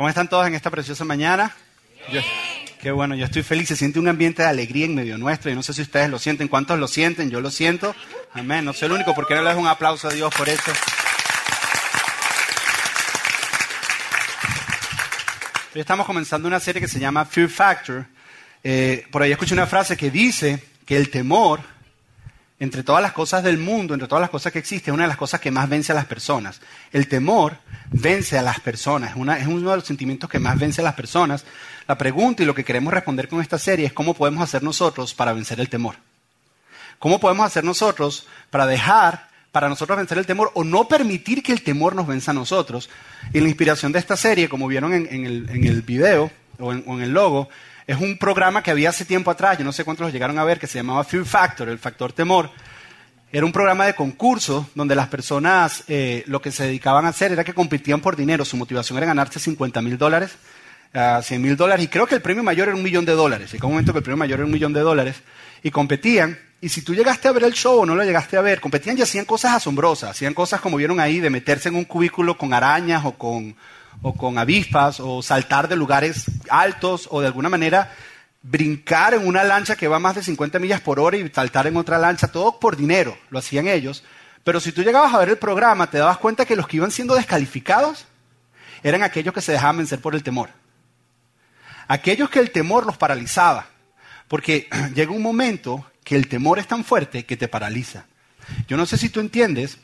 ¿Cómo están todos en esta preciosa mañana? Yo- qué bueno, yo estoy feliz. Se siente un ambiente de alegría en medio nuestro. Y no sé si ustedes lo sienten. ¿Cuántos lo sienten? Yo lo siento. Amén. No soy el único. ¿Por qué no le das un aplauso a Dios por eso? Hoy estamos comenzando una serie que se llama Fear Factor. Eh, por ahí escuché una frase que dice que el temor, entre todas las cosas del mundo, entre todas las cosas que existen, una de las cosas que más vence a las personas. El temor vence a las personas, es, uno de los sentimientos que más vence a las personas. La pregunta y lo que queremos responder con esta serie es cómo podemos hacer nosotros para vencer el temor. ¿Cómo podemos hacer nosotros para dejar, para nosotros vencer el temor o no permitir que el temor nos venza a nosotros? Y la inspiración de esta serie, como vieron en, el, video o en el logo, es un programa que había hace tiempo atrás, yo no sé cuántos lo llegaron a ver, que se llamaba Fear Factor, el factor temor. Era un programa de concurso donde las personas eh, lo que se dedicaban a hacer era que competían por dinero. Su motivación era ganarse 50 mil dólares, ah, 100 mil dólares, y creo que el premio mayor era un millón de dólares. Llegó un momento que el premio mayor era un millón de dólares, y competían. Y si tú llegaste a ver el show o no lo llegaste a ver, competían y hacían cosas asombrosas. Hacían cosas como vieron ahí, de meterse en un cubículo con arañas o con, o con avispas, o saltar de lugares altos, o de alguna manera brincar en una lancha que va más de 50 millas por hora y saltar en otra lancha, todo por dinero, lo hacían ellos. Pero si tú llegabas a ver el programa, te dabas cuenta que los que iban siendo descalificados eran aquellos que se dejaban vencer por el temor. Aquellos que el temor los paralizaba. Porque llega un momento que el temor es tan fuerte que te paraliza. Yo no sé si tú entiendes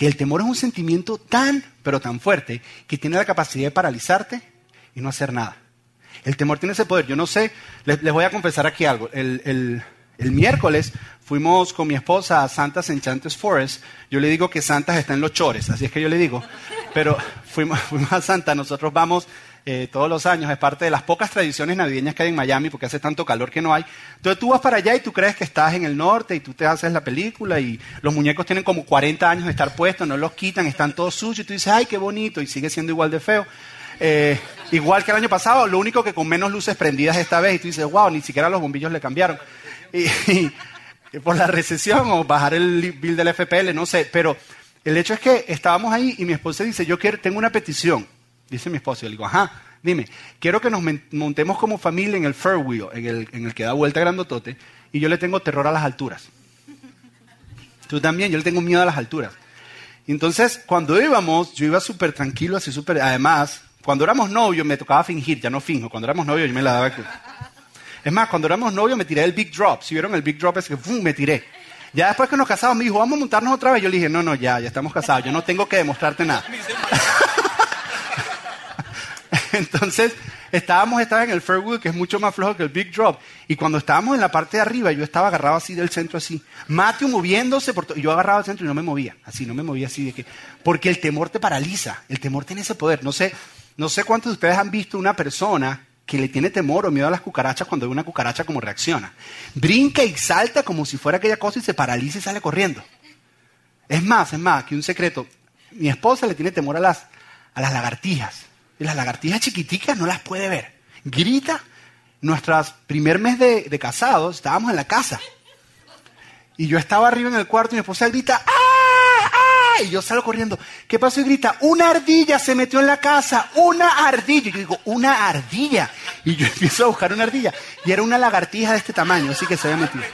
que el temor es un sentimiento tan, pero tan fuerte, que tiene la capacidad de paralizarte y no hacer nada. El temor tiene ese poder. Yo no sé, les, voy a confesar aquí algo. El, miércoles fuimos con mi esposa a Santa's Enchanted Forest. Yo le digo que Santas está en los chores, así es que yo le digo. Pero fuimos, fuimos a Santa, nosotros vamos eh, todos los años, es parte de las pocas tradiciones navideñas que hay en Miami, porque hace tanto calor que no hay. Entonces tú vas para allá y tú crees que estás en el norte y tú te haces la película y los muñecos tienen como 40 años de estar puestos, no los quitan, están todos sucios y tú dices, ay, qué bonito, y sigue siendo igual de feo. Eh, igual que el año pasado, lo único que con menos luces prendidas esta vez, y tú dices, wow, ni siquiera los bombillos le cambiaron. Y, y por la recesión o bajar el bill del FPL, no sé, pero el hecho es que estábamos ahí y mi esposa dice, yo quiero, tengo una petición, dice mi esposo, y le digo, ajá, dime, quiero que nos montemos como familia en el Fairwheel, en el, en el que da vuelta grandotote, y yo le tengo terror a las alturas. Tú también, yo le tengo miedo a las alturas. Entonces, cuando íbamos, yo iba súper tranquilo, así súper... Además, cuando éramos novios me tocaba fingir, ya no finjo. Cuando éramos novios yo me la daba... Es más, cuando éramos novios me tiré el Big Drop. Si vieron el Big Drop es que ¡fum! me tiré. Ya después que nos casamos me dijo, vamos a montarnos otra vez. Yo le dije, no, no, ya, ya estamos casados. Yo no tengo que demostrarte nada. Entonces, estábamos esta vez en el Fairwood, que es mucho más flojo que el Big Drop. Y cuando estábamos en la parte de arriba, yo estaba agarrado así del centro, así. Matthew moviéndose, por yo agarrado al centro y no me movía. Así, no me movía así de que. Porque el temor te paraliza. El temor tiene ese poder. No sé, no sé cuántos de ustedes han visto una persona que le tiene temor o miedo a las cucarachas cuando ve una cucaracha como reacciona. Brinca y salta como si fuera aquella cosa y se paraliza y sale corriendo. Es más, es más, que un secreto. Mi esposa le tiene temor a las, a las lagartijas. Y las lagartijas chiquiticas no las puede ver. Grita. Nuestras primer mes de, de casados estábamos en la casa. Y yo estaba arriba en el cuarto y mi esposa grita, ¡ah! ¡ah! Y yo salgo corriendo. ¿Qué pasó? Y grita, una ardilla se metió en la casa, una ardilla. Y yo digo, una ardilla. Y yo empiezo a buscar una ardilla. Y era una lagartija de este tamaño, así que se había metido.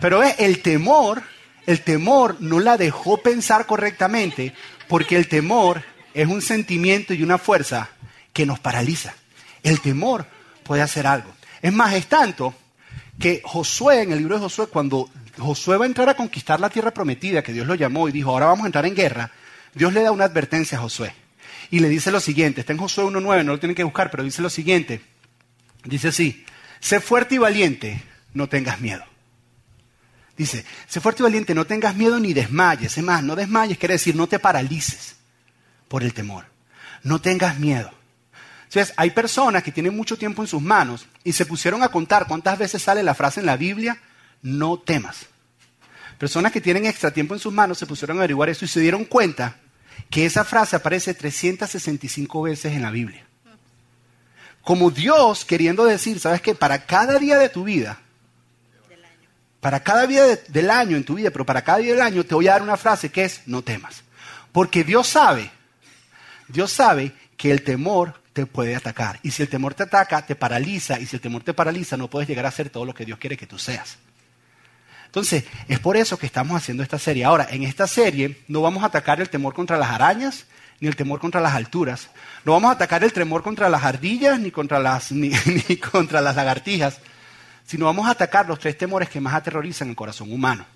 Pero ve, el temor, el temor no la dejó pensar correctamente, porque el temor es un sentimiento y una fuerza que nos paraliza. El temor puede hacer algo. Es más, es tanto que Josué, en el libro de Josué, cuando Josué va a entrar a conquistar la tierra prometida, que Dios lo llamó y dijo, ahora vamos a entrar en guerra, Dios le da una advertencia a Josué. Y le dice lo siguiente, está en Josué 1.9, no lo tienen que buscar, pero dice lo siguiente. Dice así, sé fuerte y valiente, no tengas miedo. Dice, sé fuerte y valiente, no tengas miedo ni desmayes. Es más, no desmayes quiere decir no te paralices por el temor. No tengas miedo. Entonces, hay personas que tienen mucho tiempo en sus manos y se pusieron a contar cuántas veces sale la frase en la Biblia, no temas. Personas que tienen extra tiempo en sus manos se pusieron a averiguar eso y se dieron cuenta que esa frase aparece 365 veces en la Biblia. Como Dios queriendo decir, ¿sabes qué? Para cada día de tu vida, para cada día de- del año en tu vida, pero para cada día del año te voy a dar una frase que es no temas. Porque Dios sabe, Dios sabe que el temor te puede atacar. Y si el temor te ataca, te paraliza. Y si el temor te paraliza, no puedes llegar a ser todo lo que Dios quiere que tú seas. Entonces, es por eso que estamos haciendo esta serie. Ahora, en esta serie no vamos a atacar el temor contra las arañas, ni el temor contra las alturas. No vamos a atacar el temor contra las ardillas, ni contra las, ni, ni contra las lagartijas, sino vamos a atacar los tres temores que más aterrorizan el corazón humano.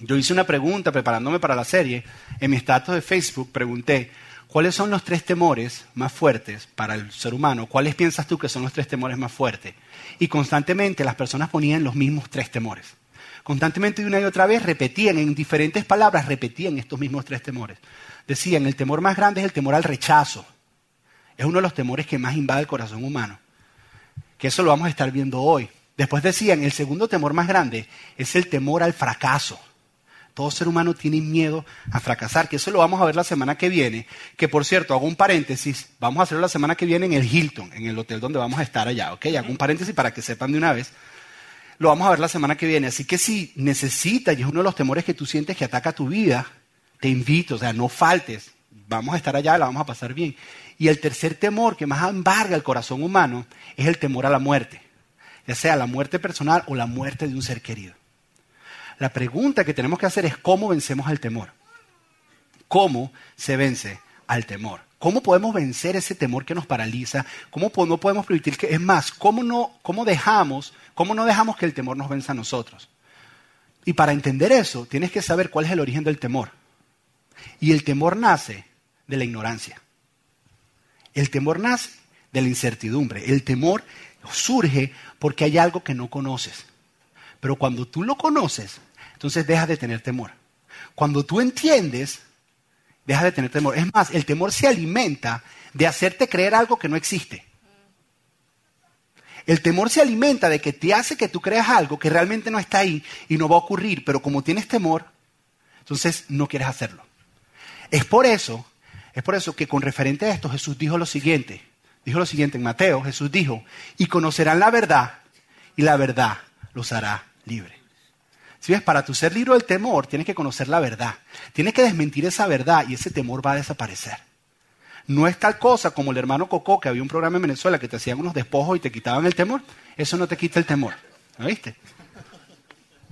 Yo hice una pregunta preparándome para la serie. En mi estatus de Facebook pregunté, ¿cuáles son los tres temores más fuertes para el ser humano? ¿Cuáles piensas tú que son los tres temores más fuertes? Y constantemente las personas ponían los mismos tres temores. Constantemente una y otra vez repetían, en diferentes palabras, repetían estos mismos tres temores. Decían, el temor más grande es el temor al rechazo. Es uno de los temores que más invade el corazón humano. Que eso lo vamos a estar viendo hoy. Después decían, el segundo temor más grande es el temor al fracaso. Todo ser humano tiene miedo a fracasar, que eso lo vamos a ver la semana que viene. Que por cierto, hago un paréntesis, vamos a hacerlo la semana que viene en el Hilton, en el hotel donde vamos a estar allá, ¿ok? Hago un paréntesis para que sepan de una vez. Lo vamos a ver la semana que viene. Así que si necesitas, y es uno de los temores que tú sientes que ataca tu vida, te invito, o sea, no faltes. Vamos a estar allá, la vamos a pasar bien. Y el tercer temor que más embarga el corazón humano es el temor a la muerte, ya sea la muerte personal o la muerte de un ser querido. La pregunta que tenemos que hacer es cómo vencemos al temor. ¿Cómo se vence al temor? ¿Cómo podemos vencer ese temor que nos paraliza? ¿Cómo no podemos permitir que, es más, cómo no, cómo dejamos, cómo no dejamos que el temor nos venza a nosotros? Y para entender eso, tienes que saber cuál es el origen del temor. Y el temor nace de la ignorancia. El temor nace de la incertidumbre. El temor surge porque hay algo que no conoces. Pero cuando tú lo conoces, entonces deja de tener temor. Cuando tú entiendes, deja de tener temor. Es más, el temor se alimenta de hacerte creer algo que no existe. El temor se alimenta de que te hace que tú creas algo que realmente no está ahí y no va a ocurrir, pero como tienes temor, entonces no quieres hacerlo. Es por eso, es por eso que con referente a esto Jesús dijo lo siguiente. Dijo lo siguiente en Mateo, Jesús dijo, y conocerán la verdad y la verdad los hará libre. Si ves, para tu ser libre del temor, tienes que conocer la verdad. Tienes que desmentir esa verdad y ese temor va a desaparecer. No es tal cosa como el hermano Coco, que había un programa en Venezuela que te hacían unos despojos y te quitaban el temor. Eso no te quita el temor. ¿No viste?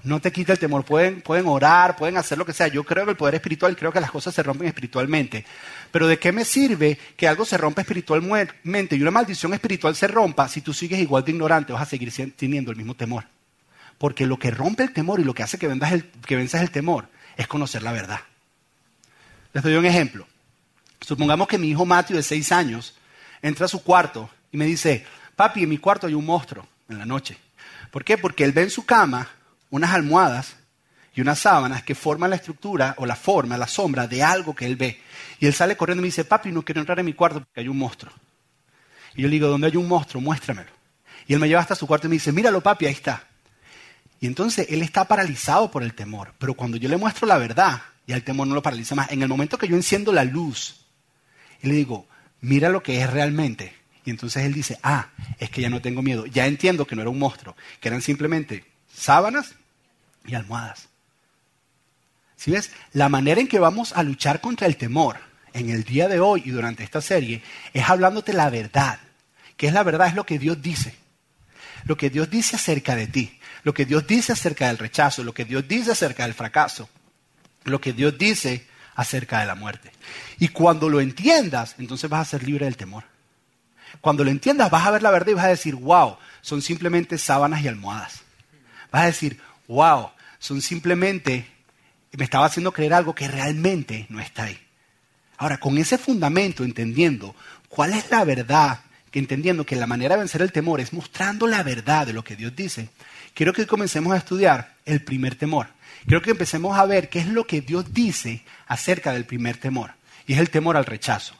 No te quita el temor. Pueden, pueden orar, pueden hacer lo que sea. Yo creo que el poder espiritual, creo que las cosas se rompen espiritualmente. Pero ¿de qué me sirve que algo se rompa espiritualmente y una maldición espiritual se rompa si tú sigues igual de ignorante? Vas a seguir teniendo el mismo temor. Porque lo que rompe el temor y lo que hace que, vendas el, venzas el temor es conocer la verdad. Les doy un ejemplo. Supongamos que mi hijo Matthew de seis años entra a su cuarto y me dice, papi, en mi cuarto hay un monstruo en la noche. ¿Por qué? Porque él ve en su cama unas almohadas y unas sábanas que forman la estructura o la forma, la sombra de algo que él ve. Y él sale corriendo y me dice, papi, no quiero entrar en mi cuarto porque hay un monstruo. Y yo le digo, ¿dónde hay un monstruo? Muéstramelo. Y él me lleva hasta su cuarto y me dice, míralo, papi, ahí está. Y entonces él está paralizado por el temor. Pero cuando yo le muestro la verdad, ya el temor no lo paraliza más. En el momento que yo enciendo la luz y le digo, mira lo que es realmente. Y entonces él dice, ah, es que ya no tengo miedo. Ya entiendo que no era un monstruo, que eran simplemente sábanas y almohadas. Si ves, la manera en que vamos a luchar contra el temor en el día de hoy y durante esta serie es hablándote la verdad. ¿Qué es la verdad? Es lo que Dios dice. Lo que Dios dice acerca de ti lo que Dios dice acerca del rechazo, lo que Dios dice acerca del fracaso, lo que Dios dice acerca de la muerte. Y cuando lo entiendas, entonces vas a ser libre del temor. Cuando lo entiendas, vas a ver la verdad y vas a decir, wow, son simplemente sábanas y almohadas. Vas a decir, wow, son simplemente, me estaba haciendo creer algo que realmente no está ahí. Ahora, con ese fundamento, entendiendo cuál es la verdad, entendiendo que la manera de vencer el temor es mostrando la verdad de lo que Dios dice, quiero que comencemos a estudiar el primer temor. Quiero que empecemos a ver qué es lo que Dios dice acerca del primer temor. Y es el temor al rechazo.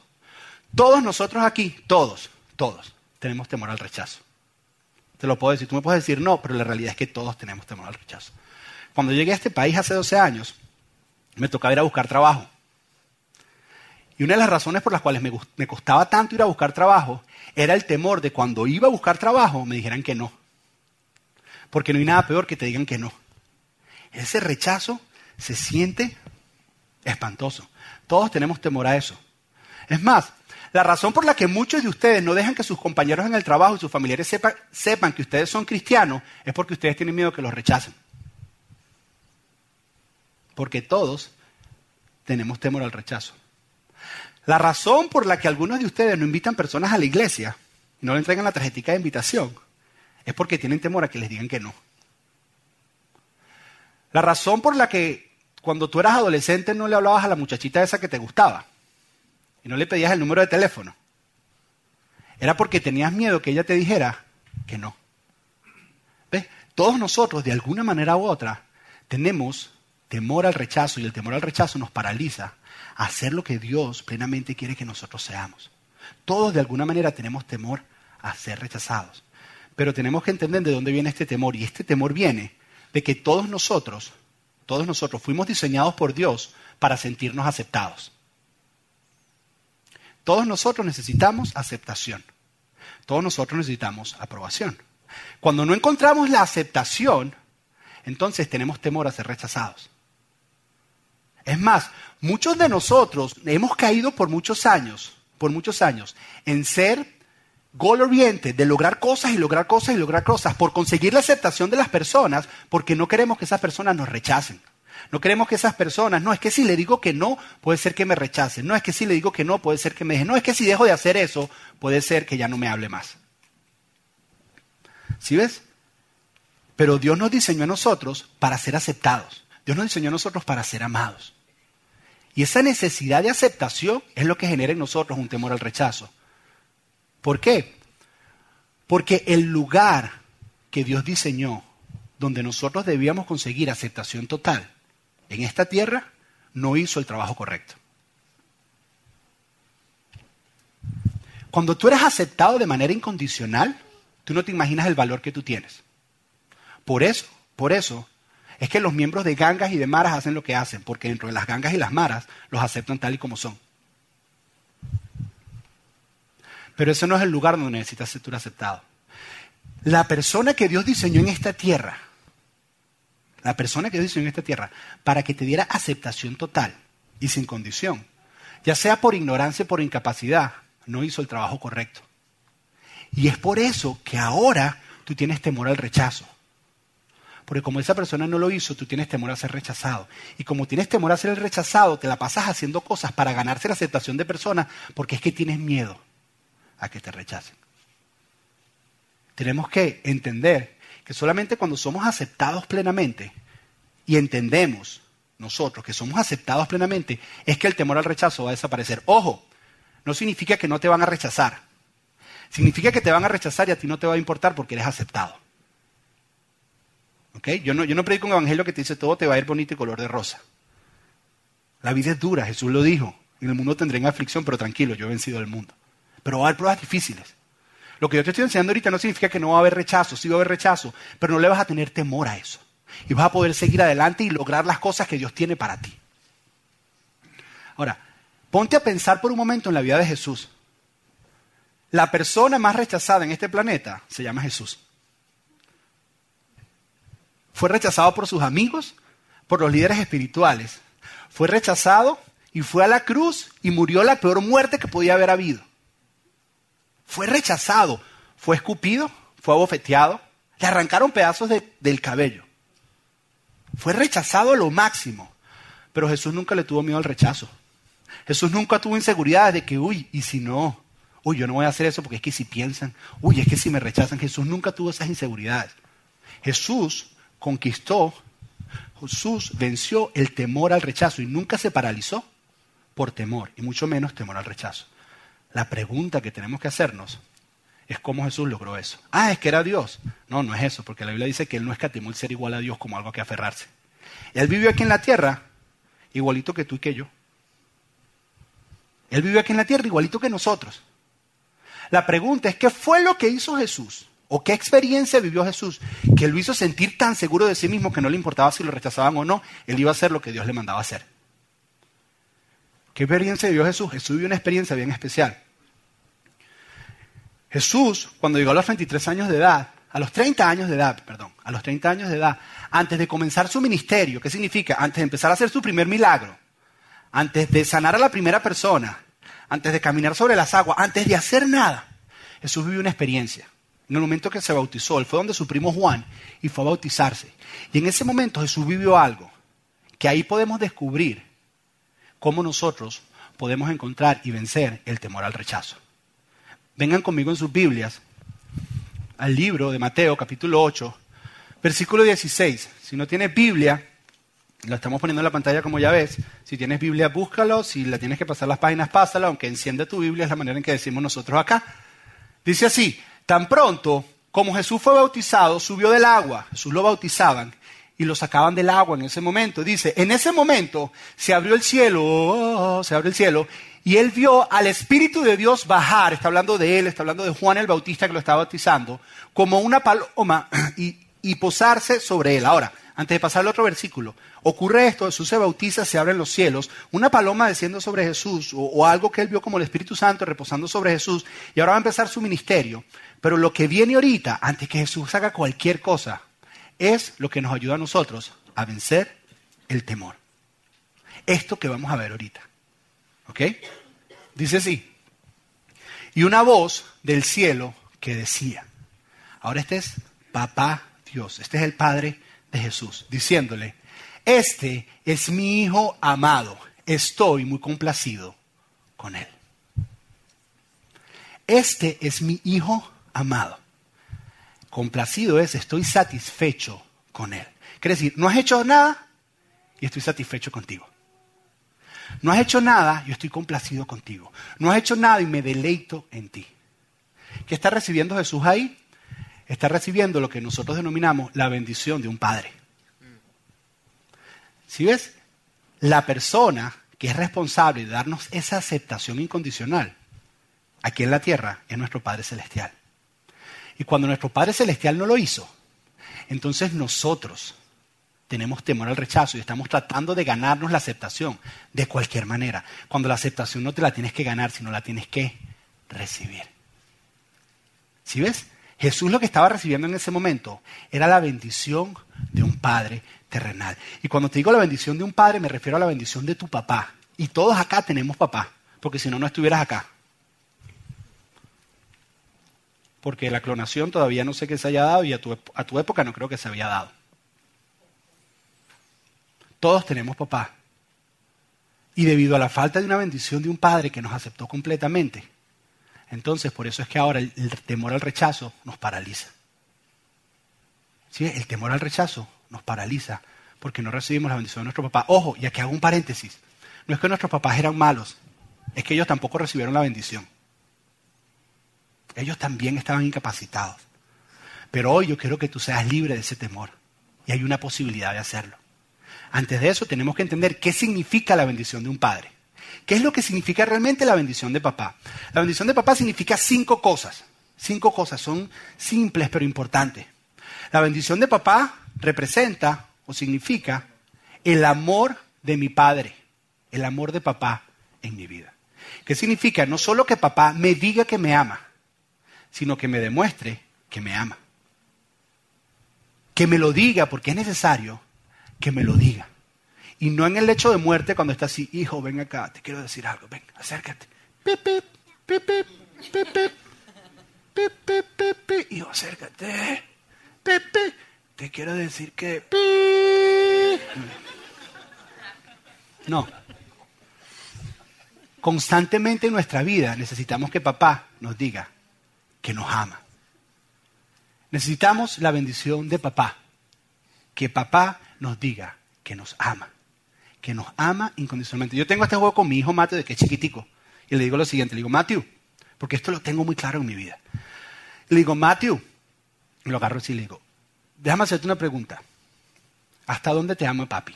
Todos nosotros aquí, todos, todos, tenemos temor al rechazo. Te lo puedo decir, tú me puedes decir no, pero la realidad es que todos tenemos temor al rechazo. Cuando llegué a este país hace 12 años, me tocaba ir a buscar trabajo. Y una de las razones por las cuales me, me costaba tanto ir a buscar trabajo era el temor de cuando iba a buscar trabajo me dijeran que no porque no hay nada peor que te digan que no. Ese rechazo se siente espantoso. Todos tenemos temor a eso. Es más, La razón por la que muchos de ustedes no dejan que sus compañeros en el trabajo y sus familiares sepan que ustedes son cristianos es porque ustedes tienen miedo que los rechacen. Porque todos tenemos temor al rechazo. La razón por la que algunos de ustedes no invitan personas a la iglesia y no le entregan la tarjetita de invitación es porque tienen temor a que les digan que no. La razón por la que cuando tú eras adolescente no le hablabas a la muchachita esa que te gustaba y no le pedías el número de teléfono era porque tenías miedo que ella te dijera que no. ¿Ves? Todos nosotros, de alguna manera u otra, tenemos temor al rechazo y el temor al rechazo nos paraliza a hacer lo que Dios plenamente quiere que nosotros seamos. Todos de alguna manera tenemos temor a ser rechazados. Pero tenemos que entender de dónde viene este temor. Y este temor viene de que todos nosotros, todos nosotros fuimos diseñados por Dios para sentirnos aceptados. Todos nosotros necesitamos aceptación. Todos nosotros necesitamos aprobación. Cuando no encontramos la aceptación, entonces tenemos temor a ser rechazados. Es más, muchos de nosotros hemos caído por muchos años, por muchos años, en ser goal oriente, de lograr cosas y lograr cosas y lograr cosas, por conseguir la aceptación de las personas, porque no queremos que esas personas nos rechacen. No queremos que esas personas, no, es que si le digo que no, puede ser que me rechacen. No, es que si le digo que no, puede ser que me dejen. No, es que si dejo de hacer eso, puede ser que ya no me hable más. ¿Sí ves? Pero Dios nos diseñó a nosotros para ser aceptados. Dios nos diseñó a nosotros para ser amados. Y esa necesidad de aceptación es lo que genera en nosotros un temor al rechazo. ¿Por qué? Porque el lugar que Dios diseñó donde nosotros debíamos conseguir aceptación total en esta tierra no hizo el trabajo correcto. Cuando tú eres aceptado de manera incondicional, tú no te imaginas el valor que tú tienes. Por eso, por eso, es que los miembros de gangas y de maras hacen lo que hacen, porque dentro de las gangas y las maras los aceptan tal y como son. Pero ese no es el lugar donde necesitas ser aceptado. La persona que Dios diseñó en esta tierra, la persona que Dios diseñó en esta tierra, para que te diera aceptación total y sin condición, ya sea por ignorancia o por incapacidad, no hizo el trabajo correcto. Y es por eso que ahora tú tienes temor al rechazo. Porque como esa persona no lo hizo, tú tienes temor a ser rechazado. Y como tienes temor a ser rechazado, te la pasas haciendo cosas para ganarse la aceptación de personas porque es que tienes miedo a que te rechacen. Tenemos que entender que solamente cuando somos aceptados plenamente y entendemos nosotros que somos aceptados plenamente, es que el temor al rechazo va a desaparecer. Ojo, no significa que no te van a rechazar. Significa que te van a rechazar y a ti no te va a importar porque eres aceptado. Yo, no, yo no predico un evangelio que te dice todo te va a ir bonito y color de rosa. La vida es dura, Jesús lo dijo. En el mundo tendré aflicción, pero tranquilo, yo he vencido el mundo. Pero va a haber pruebas difíciles. Lo que yo te estoy enseñando ahorita no significa que no va a haber rechazo, sí va a haber rechazo, pero no le vas a tener temor a eso. Y vas a poder seguir adelante y lograr las cosas que Dios tiene para ti. Ahora, ponte a pensar por un momento en la vida de Jesús. La persona más rechazada en este planeta se llama Jesús. Fue rechazado por sus amigos, por los líderes espirituales. Fue rechazado y fue a la cruz y murió la peor muerte que podía haber habido. Fue rechazado, fue escupido, fue abofeteado, le arrancaron pedazos del cabello. Fue rechazado a lo máximo. Pero Jesús nunca le tuvo miedo al rechazo. Jesús nunca tuvo inseguridad de que, uy, ¿y si no? Uy, yo no voy a hacer eso porque es que si piensan, uy, es que si me rechazan, Jesús nunca tuvo esas inseguridades. Jesús conquistó, Jesús venció el temor al rechazo y nunca se paralizó por temor, y mucho menos temor al rechazo. La pregunta que tenemos que hacernos es cómo Jesús logró eso. Ah, es que era Dios. No, no es eso, porque la Biblia dice que Él no escatimó el ser igual a Dios como algo a que aferrarse. Él vivió aquí en la tierra igualito que tú y que yo. Él vivió aquí en la tierra igualito que nosotros. La pregunta es, ¿qué fue lo que hizo Jesús? ¿O qué experiencia vivió Jesús que lo hizo sentir tan seguro de sí mismo que no le importaba si lo rechazaban o no? Él iba a hacer lo que Dios le mandaba hacer. ¿Qué experiencia vivió Jesús? Jesús vivió una experiencia bien especial. Jesús, cuando llegó a los 23 años de edad, a los 30 años de edad, perdón, a los 30 años de edad, antes de comenzar su ministerio, ¿qué significa? Antes de empezar a hacer su primer milagro, antes de sanar a la primera persona, antes de caminar sobre las aguas, antes de hacer nada, Jesús vivió una experiencia. En el momento que se bautizó, él fue donde su primo Juan y fue a bautizarse. Y en ese momento Jesús vivió algo que ahí podemos descubrir cómo nosotros podemos encontrar y vencer el temor al rechazo. Vengan conmigo en sus Biblias al libro de Mateo capítulo 8, versículo 16. Si no tienes Biblia, lo estamos poniendo en la pantalla como ya ves. Si tienes Biblia, búscalo. Si la tienes que pasar las páginas, pásala. Aunque enciende tu Biblia, es la manera en que decimos nosotros acá. Dice así, tan pronto como Jesús fue bautizado, subió del agua. Jesús lo bautizaban y lo sacaban del agua en ese momento. Dice, en ese momento se abrió el cielo, oh, se abrió el cielo, y él vio al Espíritu de Dios bajar, está hablando de él, está hablando de Juan el Bautista que lo estaba bautizando, como una paloma y, posarse sobre él. Ahora, antes de pasar al otro versículo, ocurre esto, Jesús se bautiza, se abren los cielos, una paloma desciende sobre Jesús, o, o, algo que él vio como el Espíritu Santo reposando sobre Jesús, y ahora va a empezar su ministerio. Pero lo que viene ahorita, antes que Jesús haga cualquier cosa, es lo que nos ayuda a nosotros a vencer el temor. Esto que vamos a ver ahorita. ¿Ok? Dice así. Y una voz del cielo que decía, ahora este es papá Dios, este es el Padre de Jesús, diciéndole, este es mi Hijo amado, estoy muy complacido con él. Este es mi Hijo amado. Complacido es, estoy satisfecho con él. Quiere decir, no has hecho nada y estoy satisfecho contigo. No has hecho nada, yo estoy complacido contigo. No has hecho nada y me deleito en ti. ¿Qué está recibiendo Jesús ahí? Está recibiendo lo que nosotros denominamos la bendición de un padre. Si ves, la persona que es responsable de darnos esa aceptación incondicional aquí en la tierra es nuestro Padre Celestial. Y cuando nuestro Padre Celestial no lo hizo, entonces nosotros tenemos temor al rechazo y estamos tratando de ganarnos la aceptación de cualquier manera. Cuando la aceptación no te la tienes que ganar, sino la tienes que recibir. ¿Sí ves? Jesús lo que estaba recibiendo en ese momento era la bendición de un Padre terrenal. Y cuando te digo la bendición de un Padre, me refiero a la bendición de tu papá. Y todos acá tenemos papá, porque si no, no estuvieras acá. Porque la clonación todavía no sé qué se haya dado y a tu, a tu época no creo que se había dado. Todos tenemos papá. Y debido a la falta de una bendición de un padre que nos aceptó completamente, entonces por eso es que ahora el, temor al rechazo nos paraliza. ¿Sí? El temor al rechazo nos paraliza porque no recibimos la bendición de nuestro papá. Ojo, y aquí hago un paréntesis. No es que nuestros papás eran malos, es que ellos tampoco recibieron la bendición. Ellos también estaban incapacitados. Pero hoy yo quiero que tú seas libre de ese temor. Y hay una posibilidad de hacerlo. Antes de eso tenemos que entender qué significa la bendición de un padre. ¿Qué es lo que significa realmente la bendición de papá? La bendición de papá significa cinco cosas. Cinco cosas, son simples pero importantes. La bendición de papá representa o significa el amor de mi padre, el amor de papá en mi vida. ¿Qué significa? No solo que papá me diga que me ama, sino que me demuestre que me ama. Que me lo diga porque es necesario que me lo diga. Y no en el lecho de muerte cuando está así, hijo, ven acá, te quiero decir algo, ven, acércate. Hijo, acércate. te quiero decir que... No. Constantemente en nuestra vida necesitamos que papá nos diga que nos ama. Necesitamos la bendición de papá. Que papá nos diga que nos ama, que nos ama incondicionalmente. Yo tengo este juego con mi hijo Mateo de que es chiquitico. Y le digo lo siguiente, le digo, Matthew, porque esto lo tengo muy claro en mi vida. Le digo, Matthew, y lo agarro así y le digo, déjame hacerte una pregunta. ¿Hasta dónde te ama papi?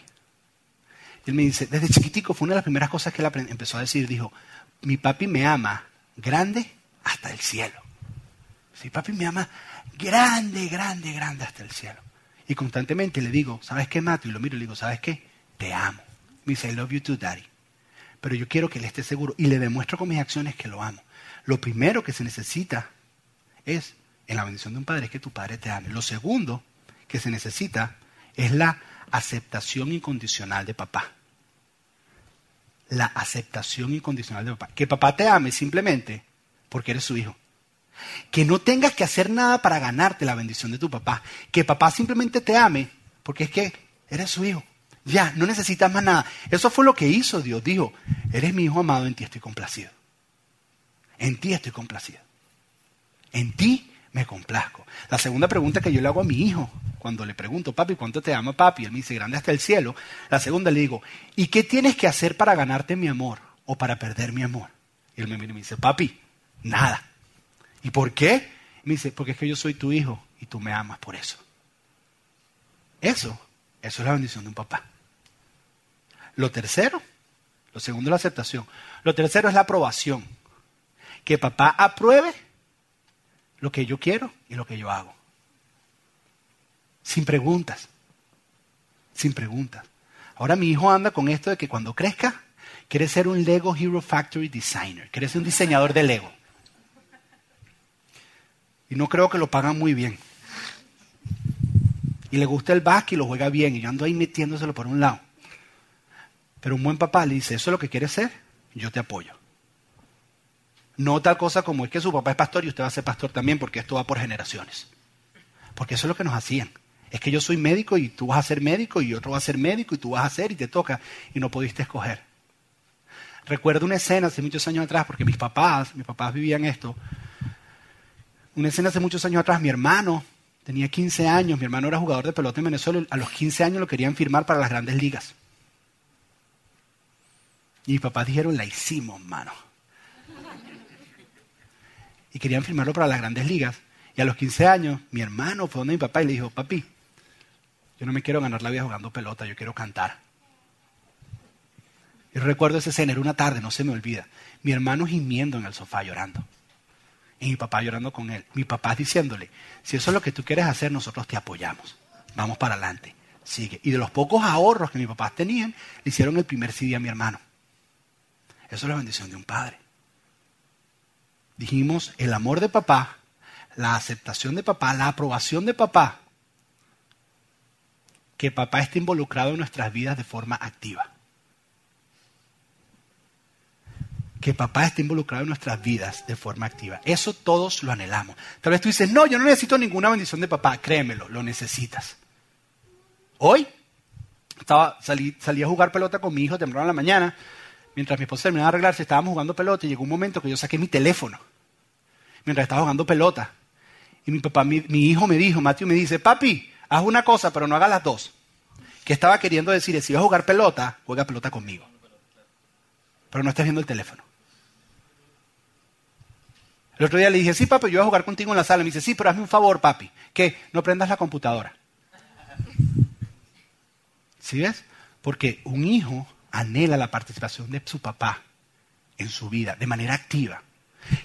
Y él me dice, desde chiquitico fue una de las primeras cosas que él empezó a decir. Dijo, mi papi me ama grande hasta el cielo. Sí, papi me ama grande, grande, grande hasta el cielo. Y constantemente le digo, ¿sabes qué, Mato? Y lo miro y le digo, ¿sabes qué? Te amo. Me dice, I love you too, daddy. Pero yo quiero que él esté seguro y le demuestro con mis acciones que lo amo. Lo primero que se necesita es, en la bendición de un padre, es que tu padre te ame. Lo segundo que se necesita es la aceptación incondicional de papá. la aceptación incondicional de papá. Que papá te ame simplemente porque eres su hijo. Que no tengas que hacer nada para ganarte la bendición de tu papá. Que papá simplemente te ame porque es que eres su hijo. Ya, no necesitas más nada. Eso fue lo que hizo Dios. Dijo, eres mi hijo amado, en ti estoy complacido. En ti estoy complacido. En ti me complazco. La segunda pregunta que yo le hago a mi hijo, cuando le pregunto, papi, ¿cuánto te ama papi? Él me dice, grande hasta el cielo. La segunda le digo, ¿y qué tienes que hacer para ganarte mi amor o para perder mi amor? Y él me mira y me dice, papi, nada. ¿Y por qué? Me dice, porque es que yo soy tu hijo y tú me amas por eso. Eso, eso es la bendición de un papá. Lo tercero, lo segundo es la aceptación. Lo tercero es la aprobación. Que papá apruebe lo que yo quiero y lo que yo hago. Sin preguntas. Sin preguntas. Ahora mi hijo anda con esto de que cuando crezca quiere ser un Lego Hero Factory Designer. Quiere ser un diseñador de Lego. Y no creo que lo pagan muy bien. Y le gusta el básquet y lo juega bien. Y yo ando ahí metiéndoselo por un lado. Pero un buen papá le dice, ¿eso es lo que quieres ser? Yo te apoyo. No tal cosa como es que su papá es pastor y usted va a ser pastor también, porque esto va por generaciones. Porque eso es lo que nos hacían. Es que yo soy médico y tú vas a ser médico y otro va a ser médico y tú vas a ser y te toca y no pudiste escoger. Recuerdo una escena hace muchos años atrás, porque mis papás, mis papás vivían esto. Una escena hace muchos años atrás, mi hermano tenía 15 años, mi hermano era jugador de pelota en Venezuela, a los 15 años lo querían firmar para las grandes ligas. Y mis papás dijeron, la hicimos, mano y querían firmarlo para las grandes ligas. Y a los 15 años, mi hermano fue donde mi papá y le dijo, papi, yo no me quiero ganar la vida jugando pelota, yo quiero cantar. Y recuerdo ese escena, era una tarde, no se me olvida. Mi hermano gimiendo en el sofá llorando. Y mi papá llorando con él. Mi papá diciéndole, si eso es lo que tú quieres hacer, nosotros te apoyamos. Vamos para adelante. Sigue. Y de los pocos ahorros que mi papá tenían, le hicieron el primer CD a mi hermano. Eso es la bendición de un padre dijimos el amor de papá, la aceptación de papá, la aprobación de papá, que papá esté involucrado en nuestras vidas de forma activa. Que papá esté involucrado en nuestras vidas de forma activa. Eso todos lo anhelamos. Tal vez tú dices, no, yo no necesito ninguna bendición de papá. Créemelo, lo necesitas. Hoy estaba, salí, salí a jugar pelota con mi hijo temprano en la mañana. Mientras mi esposa terminaba de arreglarse, estábamos jugando pelota y llegó un momento que yo saqué mi teléfono mientras estaba jugando pelota. Y mi papá, mi, hijo me dijo, Matthew me dice, papi, haz una cosa, pero no hagas las dos. Que estaba queriendo decir, si vas a jugar pelota, juega pelota conmigo. Pero no estés viendo el teléfono. El otro día le dije, sí, papi, yo voy a jugar contigo en la sala. Me dice, sí, pero hazme un favor, papi, que no prendas la computadora. ¿Sí ves? Porque un hijo anhela la participación de su papá en su vida de manera activa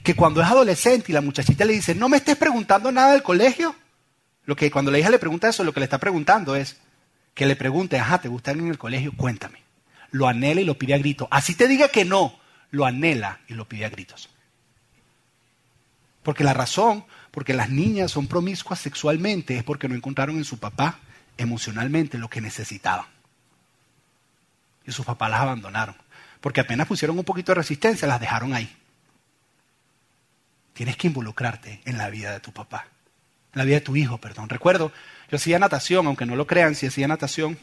que cuando es adolescente y la muchachita le dice, no me estés preguntando nada del colegio, lo que cuando la hija le pregunta eso, lo que le está preguntando es que le pregunte, ajá, ¿te gusta en el colegio? Cuéntame. Lo anhela y lo pide a gritos. Así te diga que no, lo anhela y lo pide a gritos. Porque la razón, porque las niñas son promiscuas sexualmente, es porque no encontraron en su papá emocionalmente lo que necesitaban. Y sus papás las abandonaron. Porque apenas pusieron un poquito de resistencia, las dejaron ahí. Tienes que involucrarte en la vida de tu papá, en la vida de tu hijo, perdón. Recuerdo, yo hacía natación, aunque no lo crean, si hacía natación.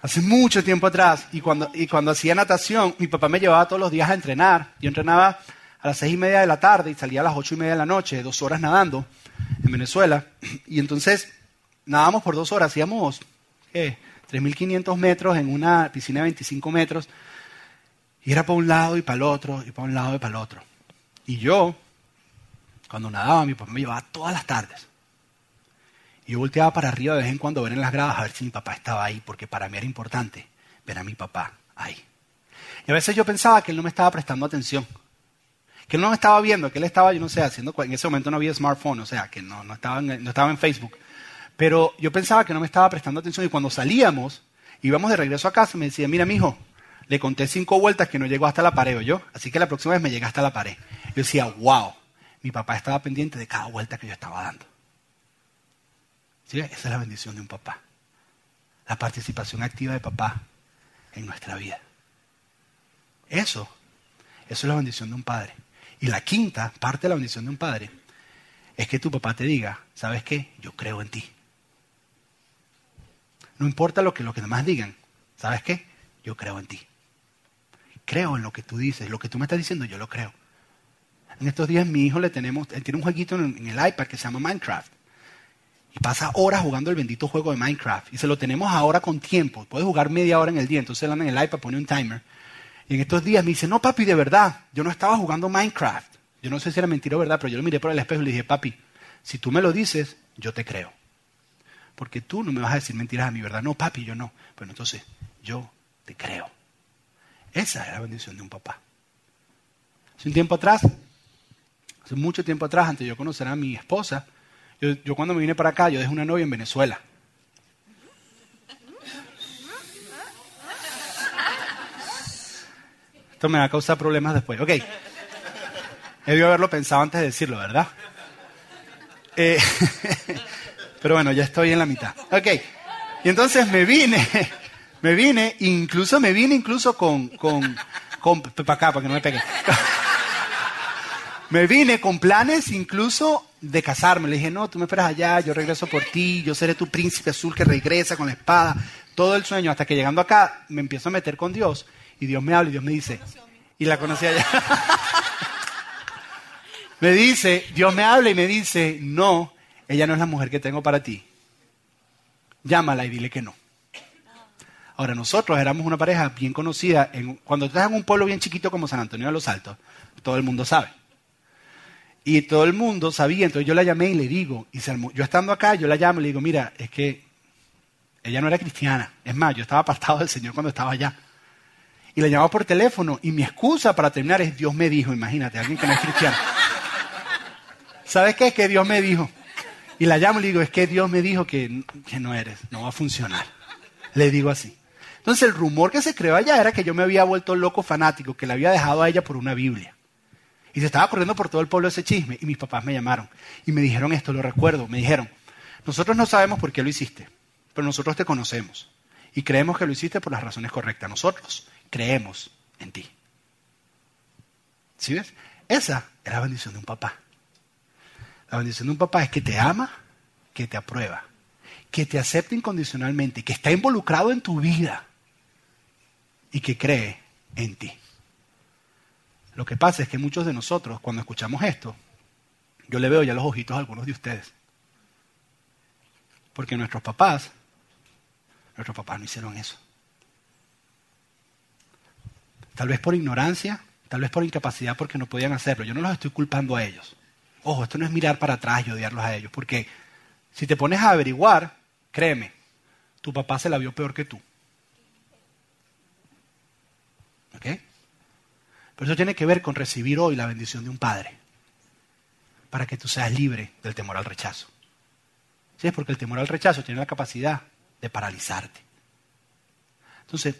Hace mucho tiempo atrás, y cuando, y cuando hacía natación, mi papá me llevaba todos los días a entrenar. Yo entrenaba a las seis y media de la tarde y salía a las ocho y media de la noche, dos horas nadando en Venezuela. Y entonces nadábamos por dos horas, hacíamos ¿qué? 3.500 metros en una piscina de 25 metros. Y era para un lado y para el otro, y para un lado y para el otro. Y yo, cuando nadaba, mi papá me llevaba todas las tardes. Y yo volteaba para arriba de vez en cuando ver en las gradas a ver si mi papá estaba ahí, porque para mí era importante ver a mi papá ahí. Y a veces yo pensaba que él no me estaba prestando atención, que él no me estaba viendo, que él estaba, yo no sé, haciendo, en ese momento no había smartphone, o sea, que no, no, estaba, en, no estaba en Facebook. Pero yo pensaba que no me estaba prestando atención y cuando salíamos, íbamos de regreso a casa, me decía, mira, mi hijo, le conté cinco vueltas que no llegó hasta la pared, yo. Así que la próxima vez me llega hasta la pared. Yo decía, wow, mi papá estaba pendiente de cada vuelta que yo estaba dando. ¿Sí? Esa es la bendición de un papá. La participación activa de papá en nuestra vida. Eso, eso es la bendición de un padre. Y la quinta parte de la bendición de un padre es que tu papá te diga, ¿sabes qué? Yo creo en ti. No importa lo que los demás digan, ¿sabes qué? Yo creo en ti. Creo en lo que tú dices, lo que tú me estás diciendo, yo lo creo. En estos días mi hijo le tenemos, él tiene un jueguito en, el iPad que se llama Minecraft. Y pasa horas jugando el bendito juego de Minecraft. Y se lo tenemos ahora con tiempo. Puede jugar media hora en el día. Entonces él anda en el iPad, pone un timer. Y en estos días me dice, no papi, de verdad, yo no estaba jugando Minecraft. Yo no sé si era mentira o verdad, pero yo lo miré por el espejo y le dije, papi, si tú me lo dices, yo te creo. Porque tú no me vas a decir mentiras a mi verdad. No, papi, yo no. Bueno, entonces, yo te creo. Esa es la bendición de un papá. Hace un tiempo atrás, hace mucho tiempo atrás, antes de yo conocer a mi esposa, yo, cuando me vine para acá, yo dejé una novia en Venezuela. Me va a causar problemas después. Ok. He debido haberlo pensado antes de decirlo, ¿verdad? Eh, pero bueno, ya estoy en la mitad. Ok. Y entonces me vine, me vine, incluso me vine incluso con, con, con para acá, para que no me pegue. me vine con planes incluso de casarme. Le dije, no, tú me esperas allá, yo regreso por ti, yo seré tu príncipe azul que regresa con la espada. Todo el sueño, hasta que llegando acá me empiezo a meter con Dios y Dios me habla y Dios me dice, y la conocí allá. me dice, Dios me habla y me dice, no, ella no es la mujer que tengo para ti. Llámala y dile que no. Ahora, nosotros éramos una pareja bien conocida. Cuando estás en un pueblo bien chiquito como San Antonio de los Altos, todo el mundo sabe. Y todo el mundo sabía, entonces yo la llamé y le digo, y yo estando acá, yo la llamo y le digo, mira, es que ella no era cristiana. Es más, yo estaba apartado del Señor cuando estaba allá. Y la llamaba por teléfono y mi excusa para terminar es Dios me dijo, imagínate, alguien que no es cristiano. ¿Sabes qué? Es que Dios me dijo. Y la llamo y le digo, es que Dios me dijo que, que no eres, no va a funcionar. Le digo así. Entonces el rumor que se creó allá era que yo me había vuelto loco fanático, que le había dejado a ella por una Biblia. Y se estaba corriendo por todo el pueblo ese chisme. Y mis papás me llamaron y me dijeron esto, lo recuerdo. Me dijeron, nosotros no sabemos por qué lo hiciste, pero nosotros te conocemos. Y creemos que lo hiciste por las razones correctas. Nosotros creemos en ti. ¿Sí ves? Esa es la bendición de un papá. La bendición de un papá es que te ama, que te aprueba, que te acepta incondicionalmente, que está involucrado en tu vida y que cree en ti. Lo que pasa es que muchos de nosotros, cuando escuchamos esto, yo le veo ya los ojitos a algunos de ustedes. Porque nuestros papás, nuestros papás no hicieron eso. Tal vez por ignorancia, tal vez por incapacidad porque no podían hacerlo. Yo no los estoy culpando a ellos. Ojo, esto no es mirar para atrás y odiarlos a ellos, porque si te pones a averiguar, créeme, tu papá se la vio peor que tú. ¿Ok? Pero eso tiene que ver con recibir hoy la bendición de un padre, para que tú seas libre del temor al rechazo. ¿Sí? Porque el temor al rechazo tiene la capacidad de paralizarte. Entonces,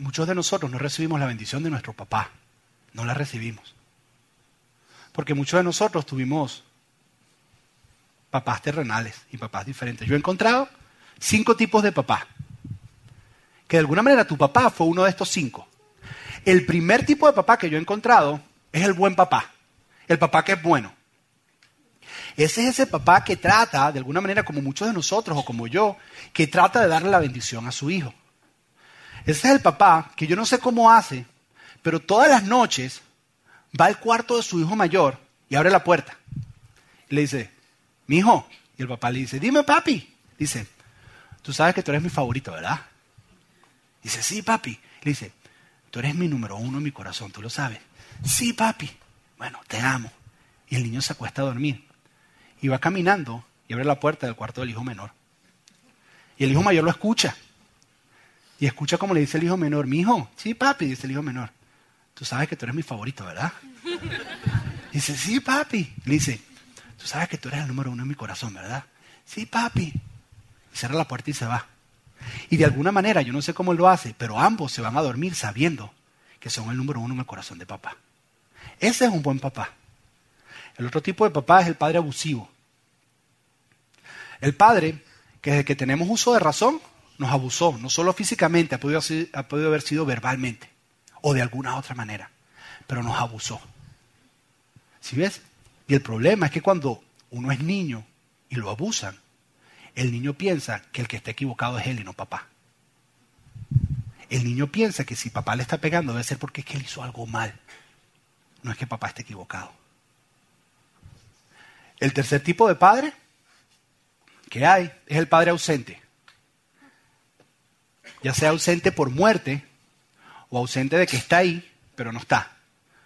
muchos de nosotros no recibimos la bendición de nuestro papá, no la recibimos. Porque muchos de nosotros tuvimos papás terrenales y papás diferentes. Yo he encontrado cinco tipos de papá. Que de alguna manera tu papá fue uno de estos cinco. El primer tipo de papá que yo he encontrado es el buen papá. El papá que es bueno. Ese es ese papá que trata, de alguna manera, como muchos de nosotros o como yo, que trata de darle la bendición a su hijo. Ese es el papá que yo no sé cómo hace, pero todas las noches va al cuarto de su hijo mayor y abre la puerta. Le dice, mi hijo. Y el papá le dice, dime papi. Dice, tú sabes que tú eres mi favorito, ¿verdad? Dice, sí, papi. Le dice, tú eres mi número uno en mi corazón, tú lo sabes. Sí, papi. Bueno, te amo. Y el niño se acuesta a dormir. Y va caminando y abre la puerta del cuarto del hijo menor. Y el hijo mayor lo escucha. Y escucha como le dice el hijo menor, mi hijo, sí, papi, dice el hijo menor tú sabes que tú eres mi favorito, ¿verdad? dice, sí, papi. Le dice, tú sabes que tú eres el número uno en mi corazón, ¿verdad? Sí, papi. Y cierra la puerta y se va. Y de alguna manera, yo no sé cómo lo hace, pero ambos se van a dormir sabiendo que son el número uno en el corazón de papá. Ese es un buen papá. El otro tipo de papá es el padre abusivo. El padre que desde que tenemos uso de razón nos abusó, no solo físicamente, ha podido, ha podido haber sido verbalmente o de alguna otra manera, pero nos abusó. ¿Sí ves? Y el problema es que cuando uno es niño y lo abusan, el niño piensa que el que está equivocado es él y no papá. El niño piensa que si papá le está pegando debe ser porque es que él hizo algo mal. No es que papá esté equivocado. El tercer tipo de padre que hay es el padre ausente. Ya sea ausente por muerte o ausente de que está ahí, pero no está.